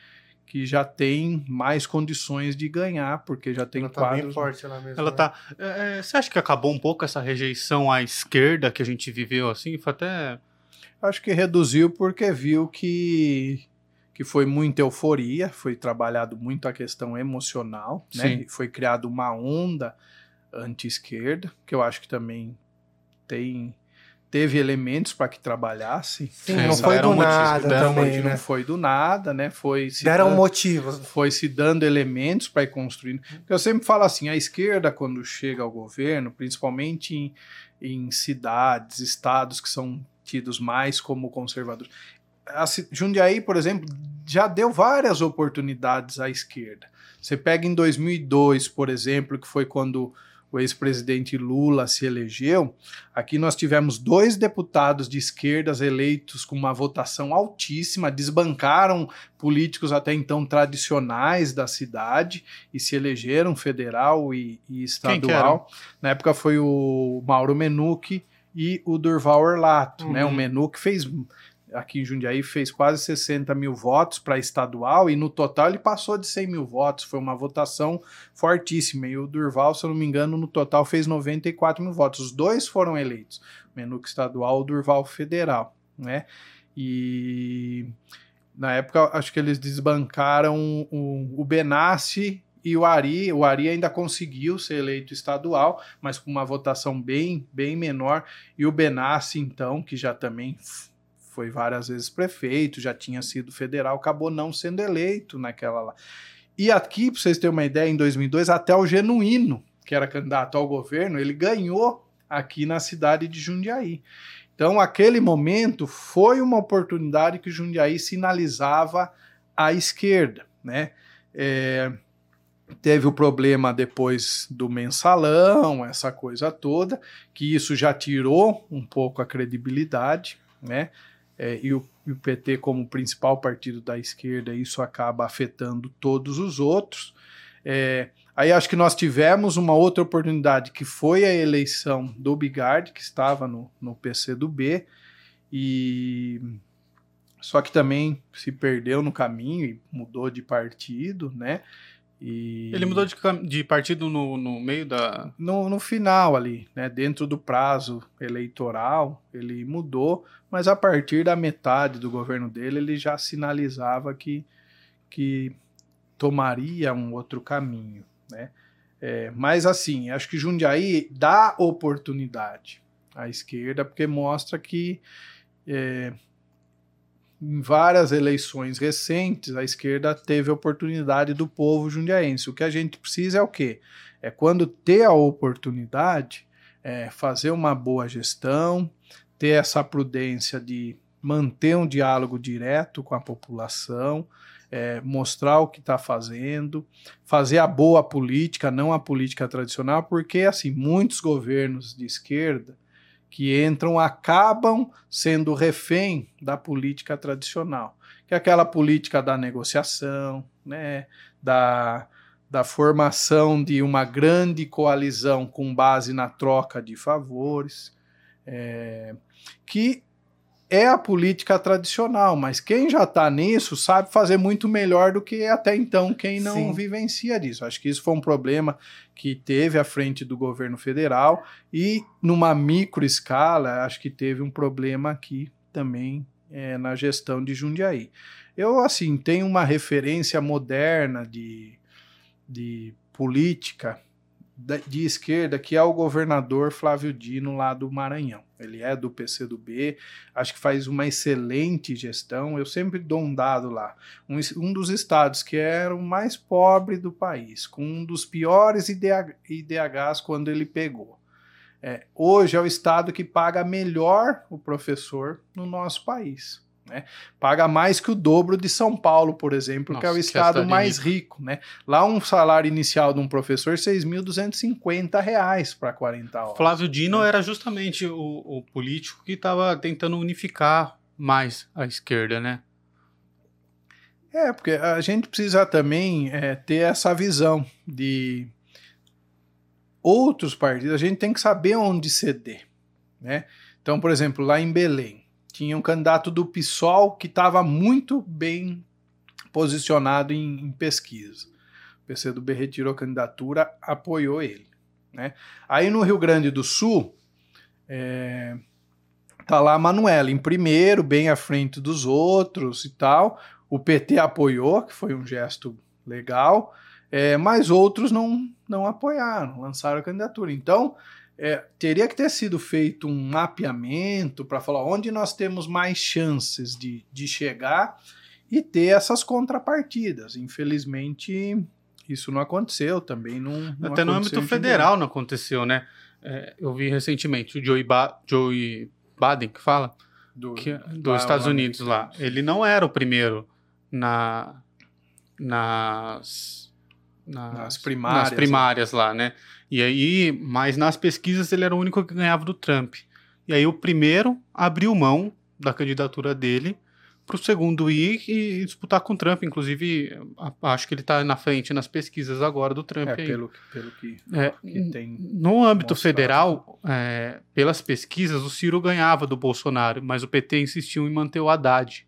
que já tem mais condições de ganhar, porque já tem ela tá quadros... bem forte lá mesmo. Ela né? tá... É, é, você acha que acabou um pouco essa rejeição à esquerda que a gente viveu assim? Foi até Acho que reduziu porque viu que, que foi muita euforia, foi trabalhado muito a questão emocional, né? Foi criada uma onda anti-esquerda, que eu acho que também tem teve elementos para que trabalhasse. Sim, não foi do nada também, né? Não foi do nada, né? Foi se deram dando, motivos. Foi se dando elementos para ir construindo. Eu sempre falo assim, a esquerda quando chega ao governo, principalmente em, em cidades, estados que são tidos mais como conservadores. A Jundiaí, por exemplo, já deu várias oportunidades à esquerda. Você pega em 2002, por exemplo, que foi quando o ex-presidente Lula se elegeu, aqui nós tivemos dois deputados de esquerdas eleitos com uma votação altíssima, desbancaram políticos até então tradicionais da cidade e se elegeram federal e, e estadual. Na época foi o Mauro Menucci e o Durval Orlato, uhum. né? O. Menucci fez aqui em Jundiaí fez quase 60 mil votos para estadual e no total ele passou de 100 mil votos. Foi uma votação fortíssima. E o Durval, se eu não me engano, no total fez 94 mil votos. Os dois foram eleitos, o Menuc estadual e Durval federal, né? E na época acho que eles desbancaram o, o Benassi e o Ari, o Ari ainda conseguiu ser eleito estadual, mas com uma votação bem, bem menor, e o Benassi, então, que já também foi várias vezes prefeito, já tinha sido federal, acabou não sendo eleito naquela lá. E aqui, para vocês terem uma ideia, em 2002, até o Genuíno, que era candidato ao governo, ele ganhou aqui na cidade de Jundiaí. Então, aquele momento foi uma oportunidade que Jundiaí sinalizava à esquerda, né? É, teve o problema depois do mensalão, essa coisa toda, que isso já tirou um pouco a credibilidade, né? É, e, o, e, o, PT como principal partido da esquerda, isso acaba afetando todos os outros. É, aí acho que nós tivemos uma outra oportunidade, que foi a eleição do Bigard, que estava no, no PC do B, e só que também se perdeu no caminho e mudou de partido, né? E... Ele mudou de, de partido no, no meio da. No, no final ali, né? Dentro do prazo eleitoral, ele mudou, mas a partir da metade do governo dele, ele já sinalizava que, que tomaria um outro caminho, né? É, mas assim, acho que Jundiaí dá oportunidade à esquerda, porque mostra que é, em várias eleições recentes, a esquerda teve a oportunidade do povo jundiaense. O que a gente precisa é o quê? É quando ter a oportunidade, é fazer uma boa gestão, ter essa prudência de manter um diálogo direto com a população, é, mostrar o que está fazendo, fazer a boa política, não a política tradicional, porque assim muitos governos de esquerda que entram acabam sendo refém da política tradicional, que é aquela política da negociação, né, da, da formação de uma grande coalizão com base na troca de favores, é, que é a política tradicional, mas quem já está nisso sabe fazer muito melhor do que até então quem não Sim. vivencia disso. Acho que isso foi um problema que teve à frente do governo federal e numa micro escala, acho que teve um problema aqui também é, na gestão de Jundiaí. Eu, assim, tenho uma referência moderna de, de política de esquerda, que é o governador Flávio Dino lá do Maranhão. Ele é do PCdoB, acho que faz uma excelente gestão. Eu sempre dou um dado lá. Um, um dos estados que era o mais pobre do país, com um dos piores IDH, IDHs quando ele pegou. É, hoje é o estado que paga melhor o professor no nosso país. Né? Paga mais que o dobro de São Paulo, por exemplo, Nossa, que é o estado mais rico. Né? Lá um salário inicial de um professor R$ 6.250 para 40 horas. Flávio Dino né? era justamente o, o político que estava tentando unificar mais a esquerda, né? É, porque a gente precisa também é, ter essa visão de outros partidos. A gente tem que saber onde ceder, né? Então, por exemplo, lá em Belém, tinha um candidato do PSOL que estava muito bem posicionado em, em pesquisa. O PCdoB retirou a candidatura, apoiou ele. Né? Aí no Rio Grande do Sul, é, tá lá a Manuela em primeiro, bem à frente dos outros e tal. O PT apoiou, que foi um gesto legal, é, mas outros não, não apoiaram, lançaram a candidatura. Então, é, teria que ter sido feito um mapeamento para falar onde nós temos mais chances de, de chegar e ter essas contrapartidas. Infelizmente, isso não aconteceu também. Não, não Até no âmbito federal não aconteceu, né? É, eu vi recentemente o Joey, ba Joey Biden, que fala, do, que, dos Estados Unidos lá. Ele não era o primeiro na, nas, nas, nas primárias, nas né? primárias lá, né? E aí, mas nas pesquisas ele era o único que ganhava do Trump. E aí o primeiro abriu mão da candidatura dele para o segundo ir e disputar com o Trump. Inclusive, acho que ele está na frente nas pesquisas agora do Trump. É, pelo, pelo que, é, que tem. No âmbito mostrado. federal, é, pelas pesquisas, o Ciro ganhava do Bolsonaro, mas o PT insistiu em manter o Haddad.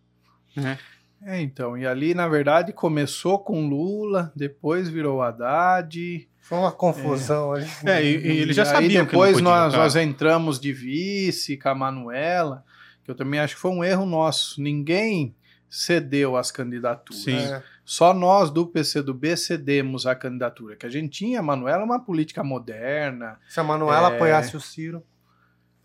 Né? É, então, e ali, na verdade, começou com Lula, depois virou Haddad. Foi uma confusão é. ali. É, e, e ele já sabia depois que nós, nós entramos de vice com a Manuela, que eu também acho que foi um erro nosso. Ninguém cedeu as candidaturas. Sim. É. Só nós do PCdoB cedemos a candidatura. Que a gente tinha, a Manuela, uma política moderna. Se a Manuela é... apoiasse o Ciro.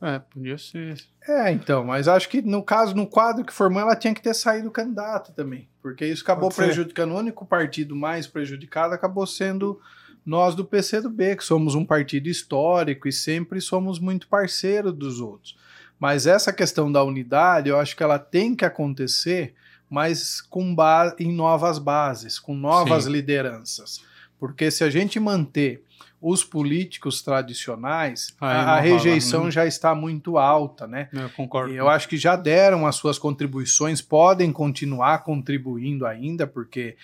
É, podia ser. É, então, mas acho que no caso, no quadro que formou, ela tinha que ter saído candidata também. Porque isso acabou prejudicando. O único partido mais prejudicado acabou sendo nós do PCdoB, que somos um partido histórico e sempre somos muito parceiro dos outros. Mas essa questão da unidade, eu acho que ela tem que acontecer, mas com em novas bases, com novas Sim. lideranças. Porque se a gente manter os políticos tradicionais, ah, a, a rejeição né? já está muito alta, né? Eu concordo. E eu acho que já deram as suas contribuições, podem continuar contribuindo ainda, porque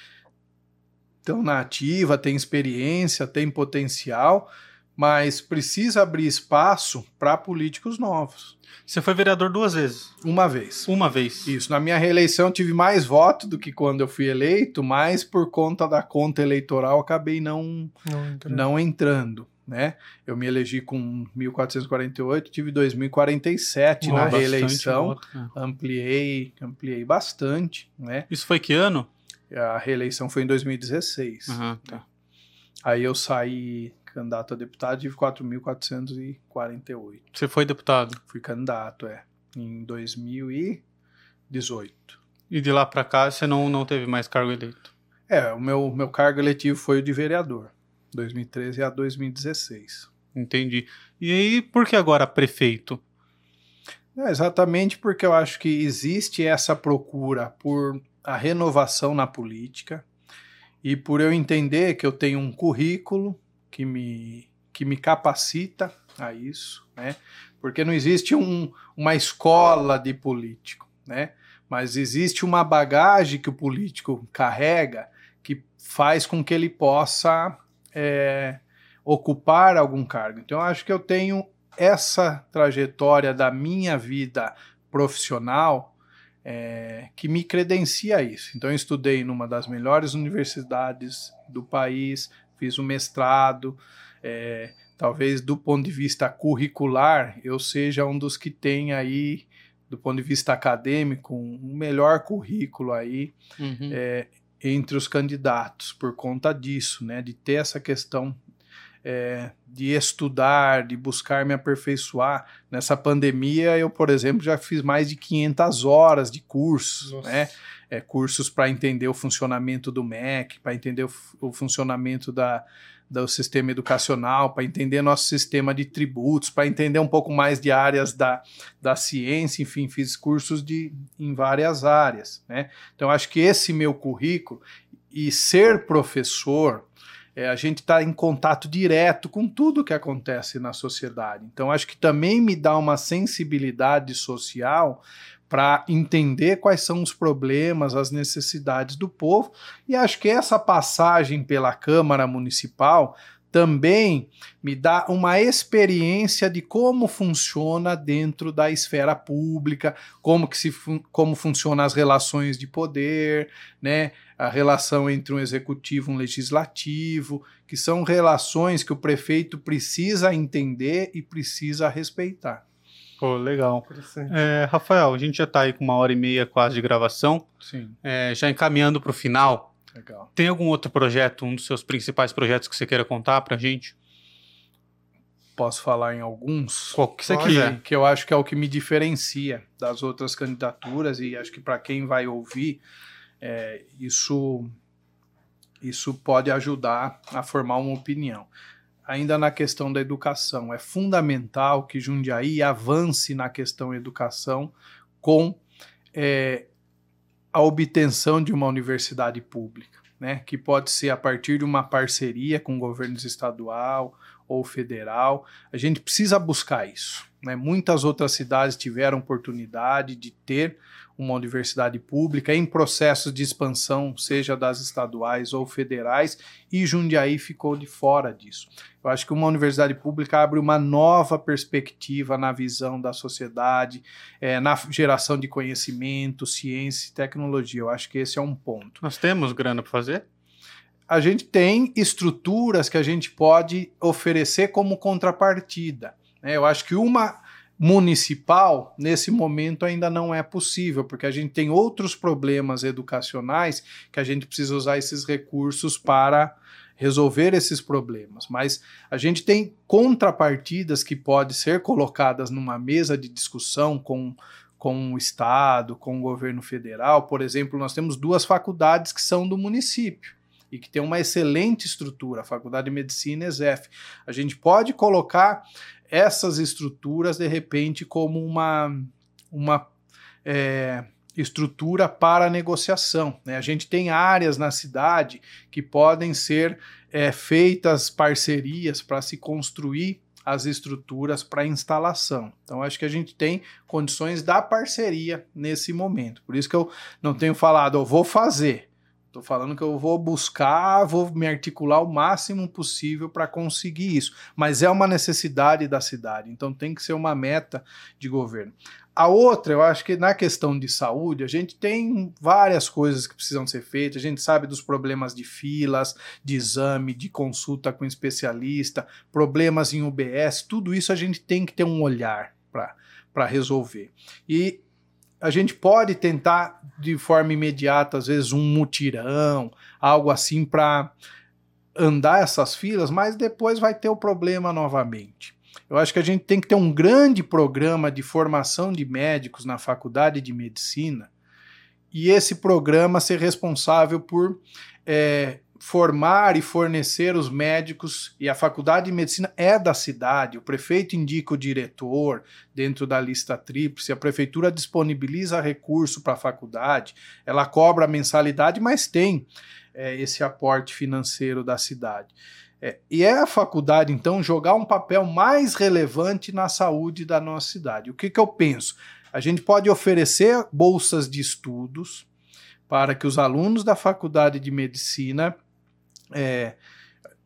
estão na ativa, tem experiência, tem potencial, mas precisa abrir espaço para políticos novos. Você foi vereador duas vezes? Uma vez. Uma vez. Isso. Na minha reeleição tive mais voto do que quando eu fui eleito, mas por conta da conta eleitoral acabei não, não, entrando. não entrando. Né? Eu me elegi com 1.448, tive 2.047 oh, na reeleição, voto, né? ampliei, ampliei bastante, né? Isso foi que ano? A reeleição foi em 2016. Uhum, tá. Aí eu saí candidato a deputado, tive 4.448. Você foi deputado? Fui candidato, é, em 2018. E de lá para cá você não, não teve mais cargo eleito? É, o meu, meu cargo eletivo foi o de vereador, 2013 a 2016. Entendi. E aí, por que agora prefeito? É exatamente porque eu acho que existe essa procura por a renovação na política e por eu entender que eu tenho um currículo que me, que me capacita a isso, né? Porque não existe um, uma escola de político, né? Mas existe uma bagagem que o político carrega que faz com que ele possa é, ocupar algum cargo. Então, eu acho que eu tenho essa trajetória da minha vida profissional é, que me credencia isso. Então, eu estudei numa das melhores universidades do país, fiz um mestrado, é, talvez do ponto de vista curricular, eu seja um dos que tem aí, do ponto de vista acadêmico, um melhor currículo aí uhum. é, entre os candidatos, por conta disso, né, de ter essa questão é, de estudar, de buscar me aperfeiçoar. Nessa pandemia, eu, por exemplo, já fiz mais de 500 horas de cursos, Nossa. né? É, cursos para entender o funcionamento do MEC, para entender o, o funcionamento da, do sistema educacional, para entender nosso sistema de tributos, para entender um pouco mais de áreas da, da ciência, enfim, fiz cursos de, em várias áreas. Né? Então, acho que esse meu currículo e ser professor é, a gente está em contato direto com tudo que acontece na sociedade. Então, acho que também me dá uma sensibilidade social para entender quais são os problemas, as necessidades do povo. E acho que essa passagem pela Câmara Municipal também me dá uma experiência de como funciona dentro da esfera pública, como que se como funcionam as relações de poder, né? A relação entre um executivo e um legislativo, que são relações que o prefeito precisa entender e precisa respeitar. Pô, legal. É, Rafael, a gente já está aí com uma hora e meia quase de gravação. Sim. É, já encaminhando para o final, Legal. tem algum outro projeto, um dos seus principais projetos que você queira contar para a gente? Posso falar em alguns? Qual que você Pode. quiser. Que eu acho que é o que me diferencia das outras candidaturas e acho que para quem vai ouvir, é, isso, isso pode ajudar a formar uma opinião. Ainda na questão da educação, é fundamental que Jundiaí avance na questão educação com é, a obtenção de uma universidade pública, né, que pode ser a partir de uma parceria com governos estadual ou federal. A gente precisa buscar isso. Né? Muitas outras cidades tiveram oportunidade de ter uma universidade pública em processos de expansão, seja das estaduais ou federais, e Jundiaí ficou de fora disso. Eu acho que uma universidade pública abre uma nova perspectiva na visão da sociedade, eh, na geração de conhecimento, ciência e tecnologia. Eu acho que esse é um ponto Nós temos grana para fazer? a gente tem estruturas que a gente pode oferecer como contrapartida. né? Eu acho que uma municipal, nesse momento, ainda não é possível, porque a gente tem outros problemas educacionais que a gente precisa usar esses recursos para resolver esses problemas. Mas a gente tem contrapartidas que podem ser colocadas numa mesa de discussão com com o Estado, com o governo federal. Por exemplo, nós temos duas faculdades que são do município e que tem uma excelente estrutura, a Faculdade de Medicina e ESEF. A gente pode colocar essas estruturas, de repente, como uma, uma é, estrutura para negociação. Né? A gente tem áreas na cidade que podem ser é, feitas parcerias para se construir as estruturas para instalação. Então, acho que a gente tem condições da parceria nesse momento. Por isso que eu não tenho falado, eu vou fazer. Estou falando que eu vou buscar, vou me articular o máximo possível para conseguir isso. Mas é uma necessidade da cidade, então tem que ser uma meta de governo. A outra, eu acho que na questão de saúde, a gente tem várias coisas que precisam ser feitas. A gente sabe dos problemas de filas, de exame, de consulta com especialista, problemas em UBS, tudo isso a gente tem que ter um olhar para resolver. E a gente pode tentar de forma imediata, às vezes, um mutirão, algo assim para andar essas filas, mas depois vai ter o problema novamente. Eu acho que a gente tem que ter um grande programa de formação de médicos na faculdade de medicina e esse programa ser responsável por é, formar e fornecer os médicos, e a faculdade de medicina é da cidade, o prefeito indica o diretor dentro da lista tríplice, a prefeitura disponibiliza recurso para a faculdade, ela cobra a mensalidade, mas tem é, esse aporte financeiro da cidade. É, e é a faculdade, então, jogar um papel mais relevante na saúde da nossa cidade. O que, que eu penso? A gente pode oferecer bolsas de estudos para que os alunos da faculdade de medicina é,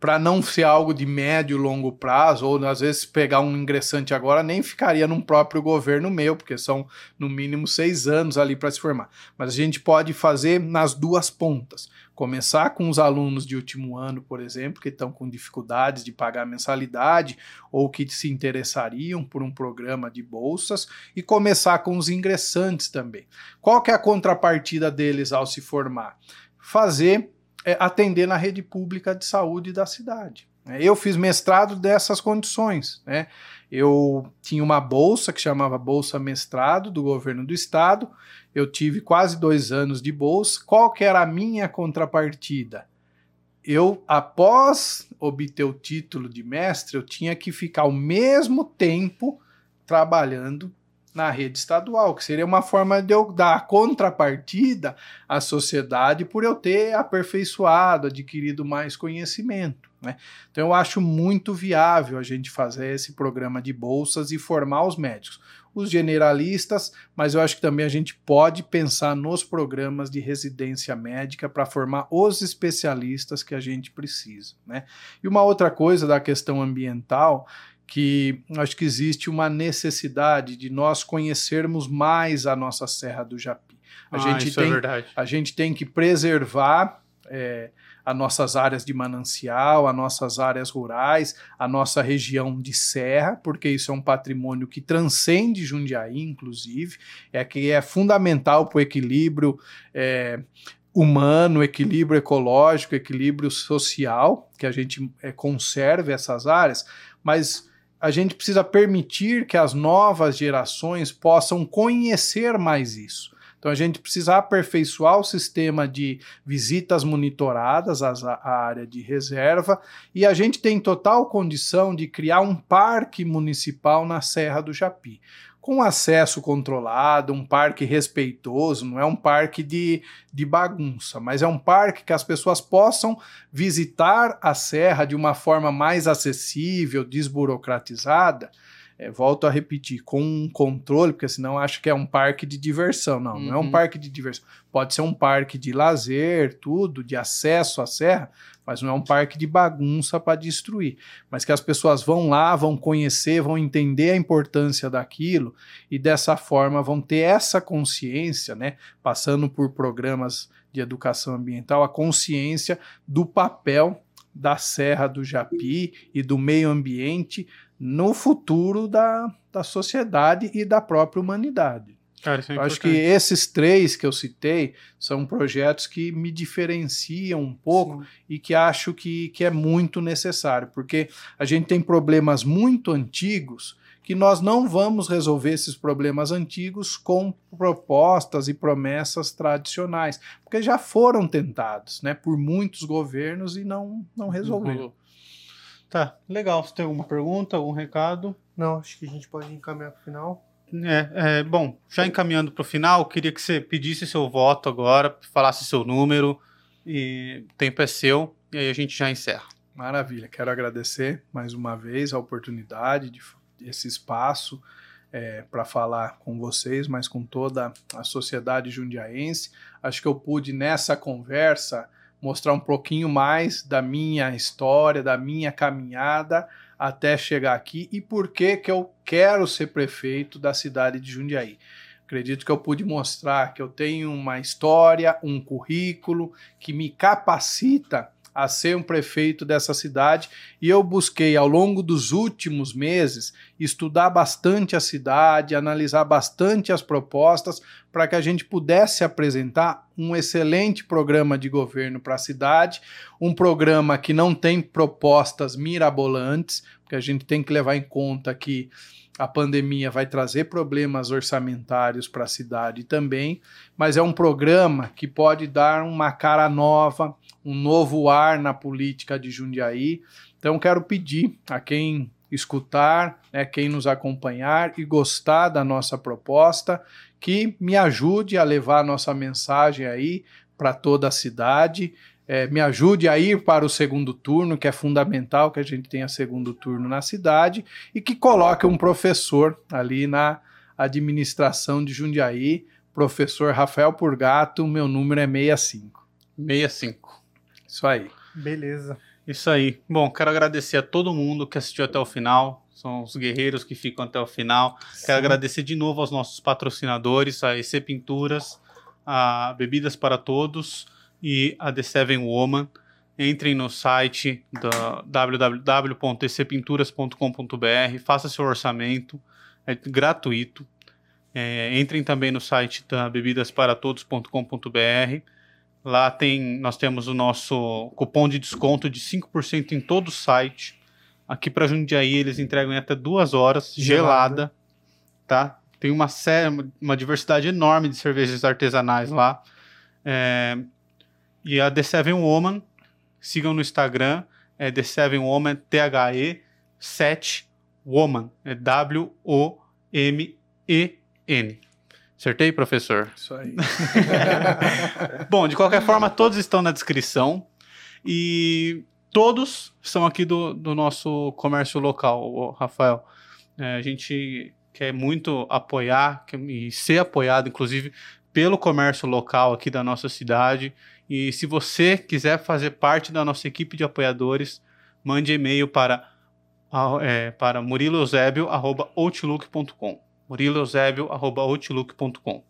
para não ser algo de médio e longo prazo, ou às vezes pegar um ingressante agora, nem ficaria num próprio governo meu, porque são no mínimo seis anos ali para se formar. Mas a gente pode fazer nas duas pontas. Começar com os alunos de último ano, por exemplo, que estão com dificuldades de pagar mensalidade ou que se interessariam por um programa de bolsas, e começar com os ingressantes também. Qual que é a contrapartida deles ao se formar? Fazer é, atender na rede pública de saúde da cidade. Eu fiz mestrado dessas condições. Né? Eu tinha uma bolsa que chamava Bolsa Mestrado do governo do estado. Eu tive quase dois anos de bolsa. Qual que era a minha contrapartida? Eu, após obter o título de mestre, eu tinha que ficar o mesmo tempo trabalhando na rede estadual, que seria uma forma de eu dar contrapartida à sociedade por eu ter aperfeiçoado, adquirido mais conhecimento. Né? Então eu acho muito viável a gente fazer esse programa de bolsas e formar os médicos. Os generalistas, mas eu acho que também a gente pode pensar nos programas de residência médica para formar os especialistas que a gente precisa. Né? E uma outra coisa da questão ambiental que acho que existe uma necessidade de nós conhecermos mais a nossa Serra do Japi. A, Ah, gente, isso é tem, verdade. a gente tem que preservar é, as nossas áreas de manancial, as nossas áreas rurais, a nossa região de serra, porque isso é um patrimônio que transcende Jundiaí, inclusive, é que é fundamental para o equilíbrio é, humano, equilíbrio ecológico, equilíbrio social, que a gente é, conserve essas áreas, mas a gente precisa permitir que as novas gerações possam conhecer mais isso. Então a gente precisa aperfeiçoar o sistema de visitas monitoradas à área de reserva e a gente tem total condição de criar um parque municipal na Serra do Japi com acesso controlado, um parque respeitoso, não é um parque de, de bagunça, mas é um parque que as pessoas possam visitar a serra de uma forma mais acessível, desburocratizada. É, volto a repetir, com um controle, porque senão acho que é um parque de diversão. Não, uhum. não é um uhum. parque de diversão. Pode ser um parque de lazer, tudo, de acesso à serra, mas não é um parque de bagunça para destruir. Mas que as pessoas vão lá, vão conhecer, vão entender a importância daquilo e dessa forma vão ter essa consciência, né, passando por programas de educação ambiental, a consciência do papel da Serra do Japi e do meio ambiente no futuro da, da sociedade e da própria humanidade. Cara, é acho que esses três que eu citei são projetos que me diferenciam um pouco Sim. e que acho que, que é muito necessário, porque a gente tem problemas muito antigos que nós não vamos resolver esses problemas antigos com propostas e promessas tradicionais, porque já foram tentados né, por muitos governos e não, não resolveram. Tá, legal. Você tem alguma pergunta, algum recado? Não, acho que a gente pode encaminhar para o final. É, é, bom, já encaminhando para o final, queria que você pedisse seu voto agora, falasse seu número, e o tempo é seu, e aí a gente já encerra. Maravilha, quero agradecer mais uma vez a oportunidade, de, esse espaço é, para falar com vocês, mas com toda a sociedade jundiaense. Acho que eu pude nessa conversa mostrar um pouquinho mais da minha história, da minha caminhada até chegar aqui e por que que eu quero ser prefeito da cidade de Jundiaí. Acredito que eu pude mostrar que eu tenho uma história, um currículo que me capacita a ser um prefeito dessa cidade. E eu busquei ao longo dos últimos meses estudar bastante a cidade, analisar bastante as propostas para que a gente pudesse apresentar um excelente programa de governo para a cidade, um programa que não tem propostas mirabolantes, porque a gente tem que levar em conta que a pandemia vai trazer problemas orçamentários para a cidade também, mas é um programa que pode dar uma cara nova, um novo ar na política de Jundiaí. Então, quero pedir a quem escutar, né, quem nos acompanhar e gostar da nossa proposta, que me ajude a levar a nossa mensagem aí para toda a cidade. É, me ajude a ir para o segundo turno, que é fundamental que a gente tenha segundo turno na cidade, e que coloque um professor ali na administração de Jundiaí, professor Rafael Purgato, meu número é 65. 65. Isso aí. Beleza. Isso aí. Bom, quero agradecer a todo mundo que assistiu até o final. São os guerreiros que ficam até o final. Sim. Quero agradecer de novo aos nossos patrocinadores, a EC Pinturas, a Bebidas para Todos e a The Seven Woman. Entrem no site www.ecpinturas.com.br, faça seu orçamento, é gratuito. É, entrem também no site da bebidasparatodos.com.br Lá tem, nós temos o nosso cupom de desconto de 5% em todo o site. Aqui para Jundiaí eles entregam em até duas horas, gelada, gelada tá? Tem uma, série, uma diversidade enorme de cervejas artesanais lá. É, e a The Seven Woman, sigam no Instagram, é The Seven Woman, T-H-E, 7 Woman, é W-O-M-E-N. Acertei, professor? Isso aí. *laughs* Bom, de qualquer forma, todos estão na descrição e todos são aqui do, do nosso comércio local, Rafael. É, a gente quer muito apoiar e ser apoiado, inclusive, pelo comércio local aqui da nossa cidade. E se você quiser fazer parte da nossa equipe de apoiadores, mande e-mail para, é, para muriloeusébio.outlook.com muriloeusébio.outlook.com.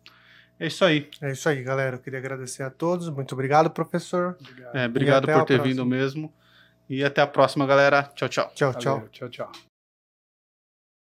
É isso aí. É isso aí, galera. Eu queria agradecer a todos. Muito obrigado, professor. Obrigado. É, obrigado por ter próxima. vindo mesmo. E até a próxima, galera. Tchau, tchau. Tchau, tchau. Valeu, tchau, tchau.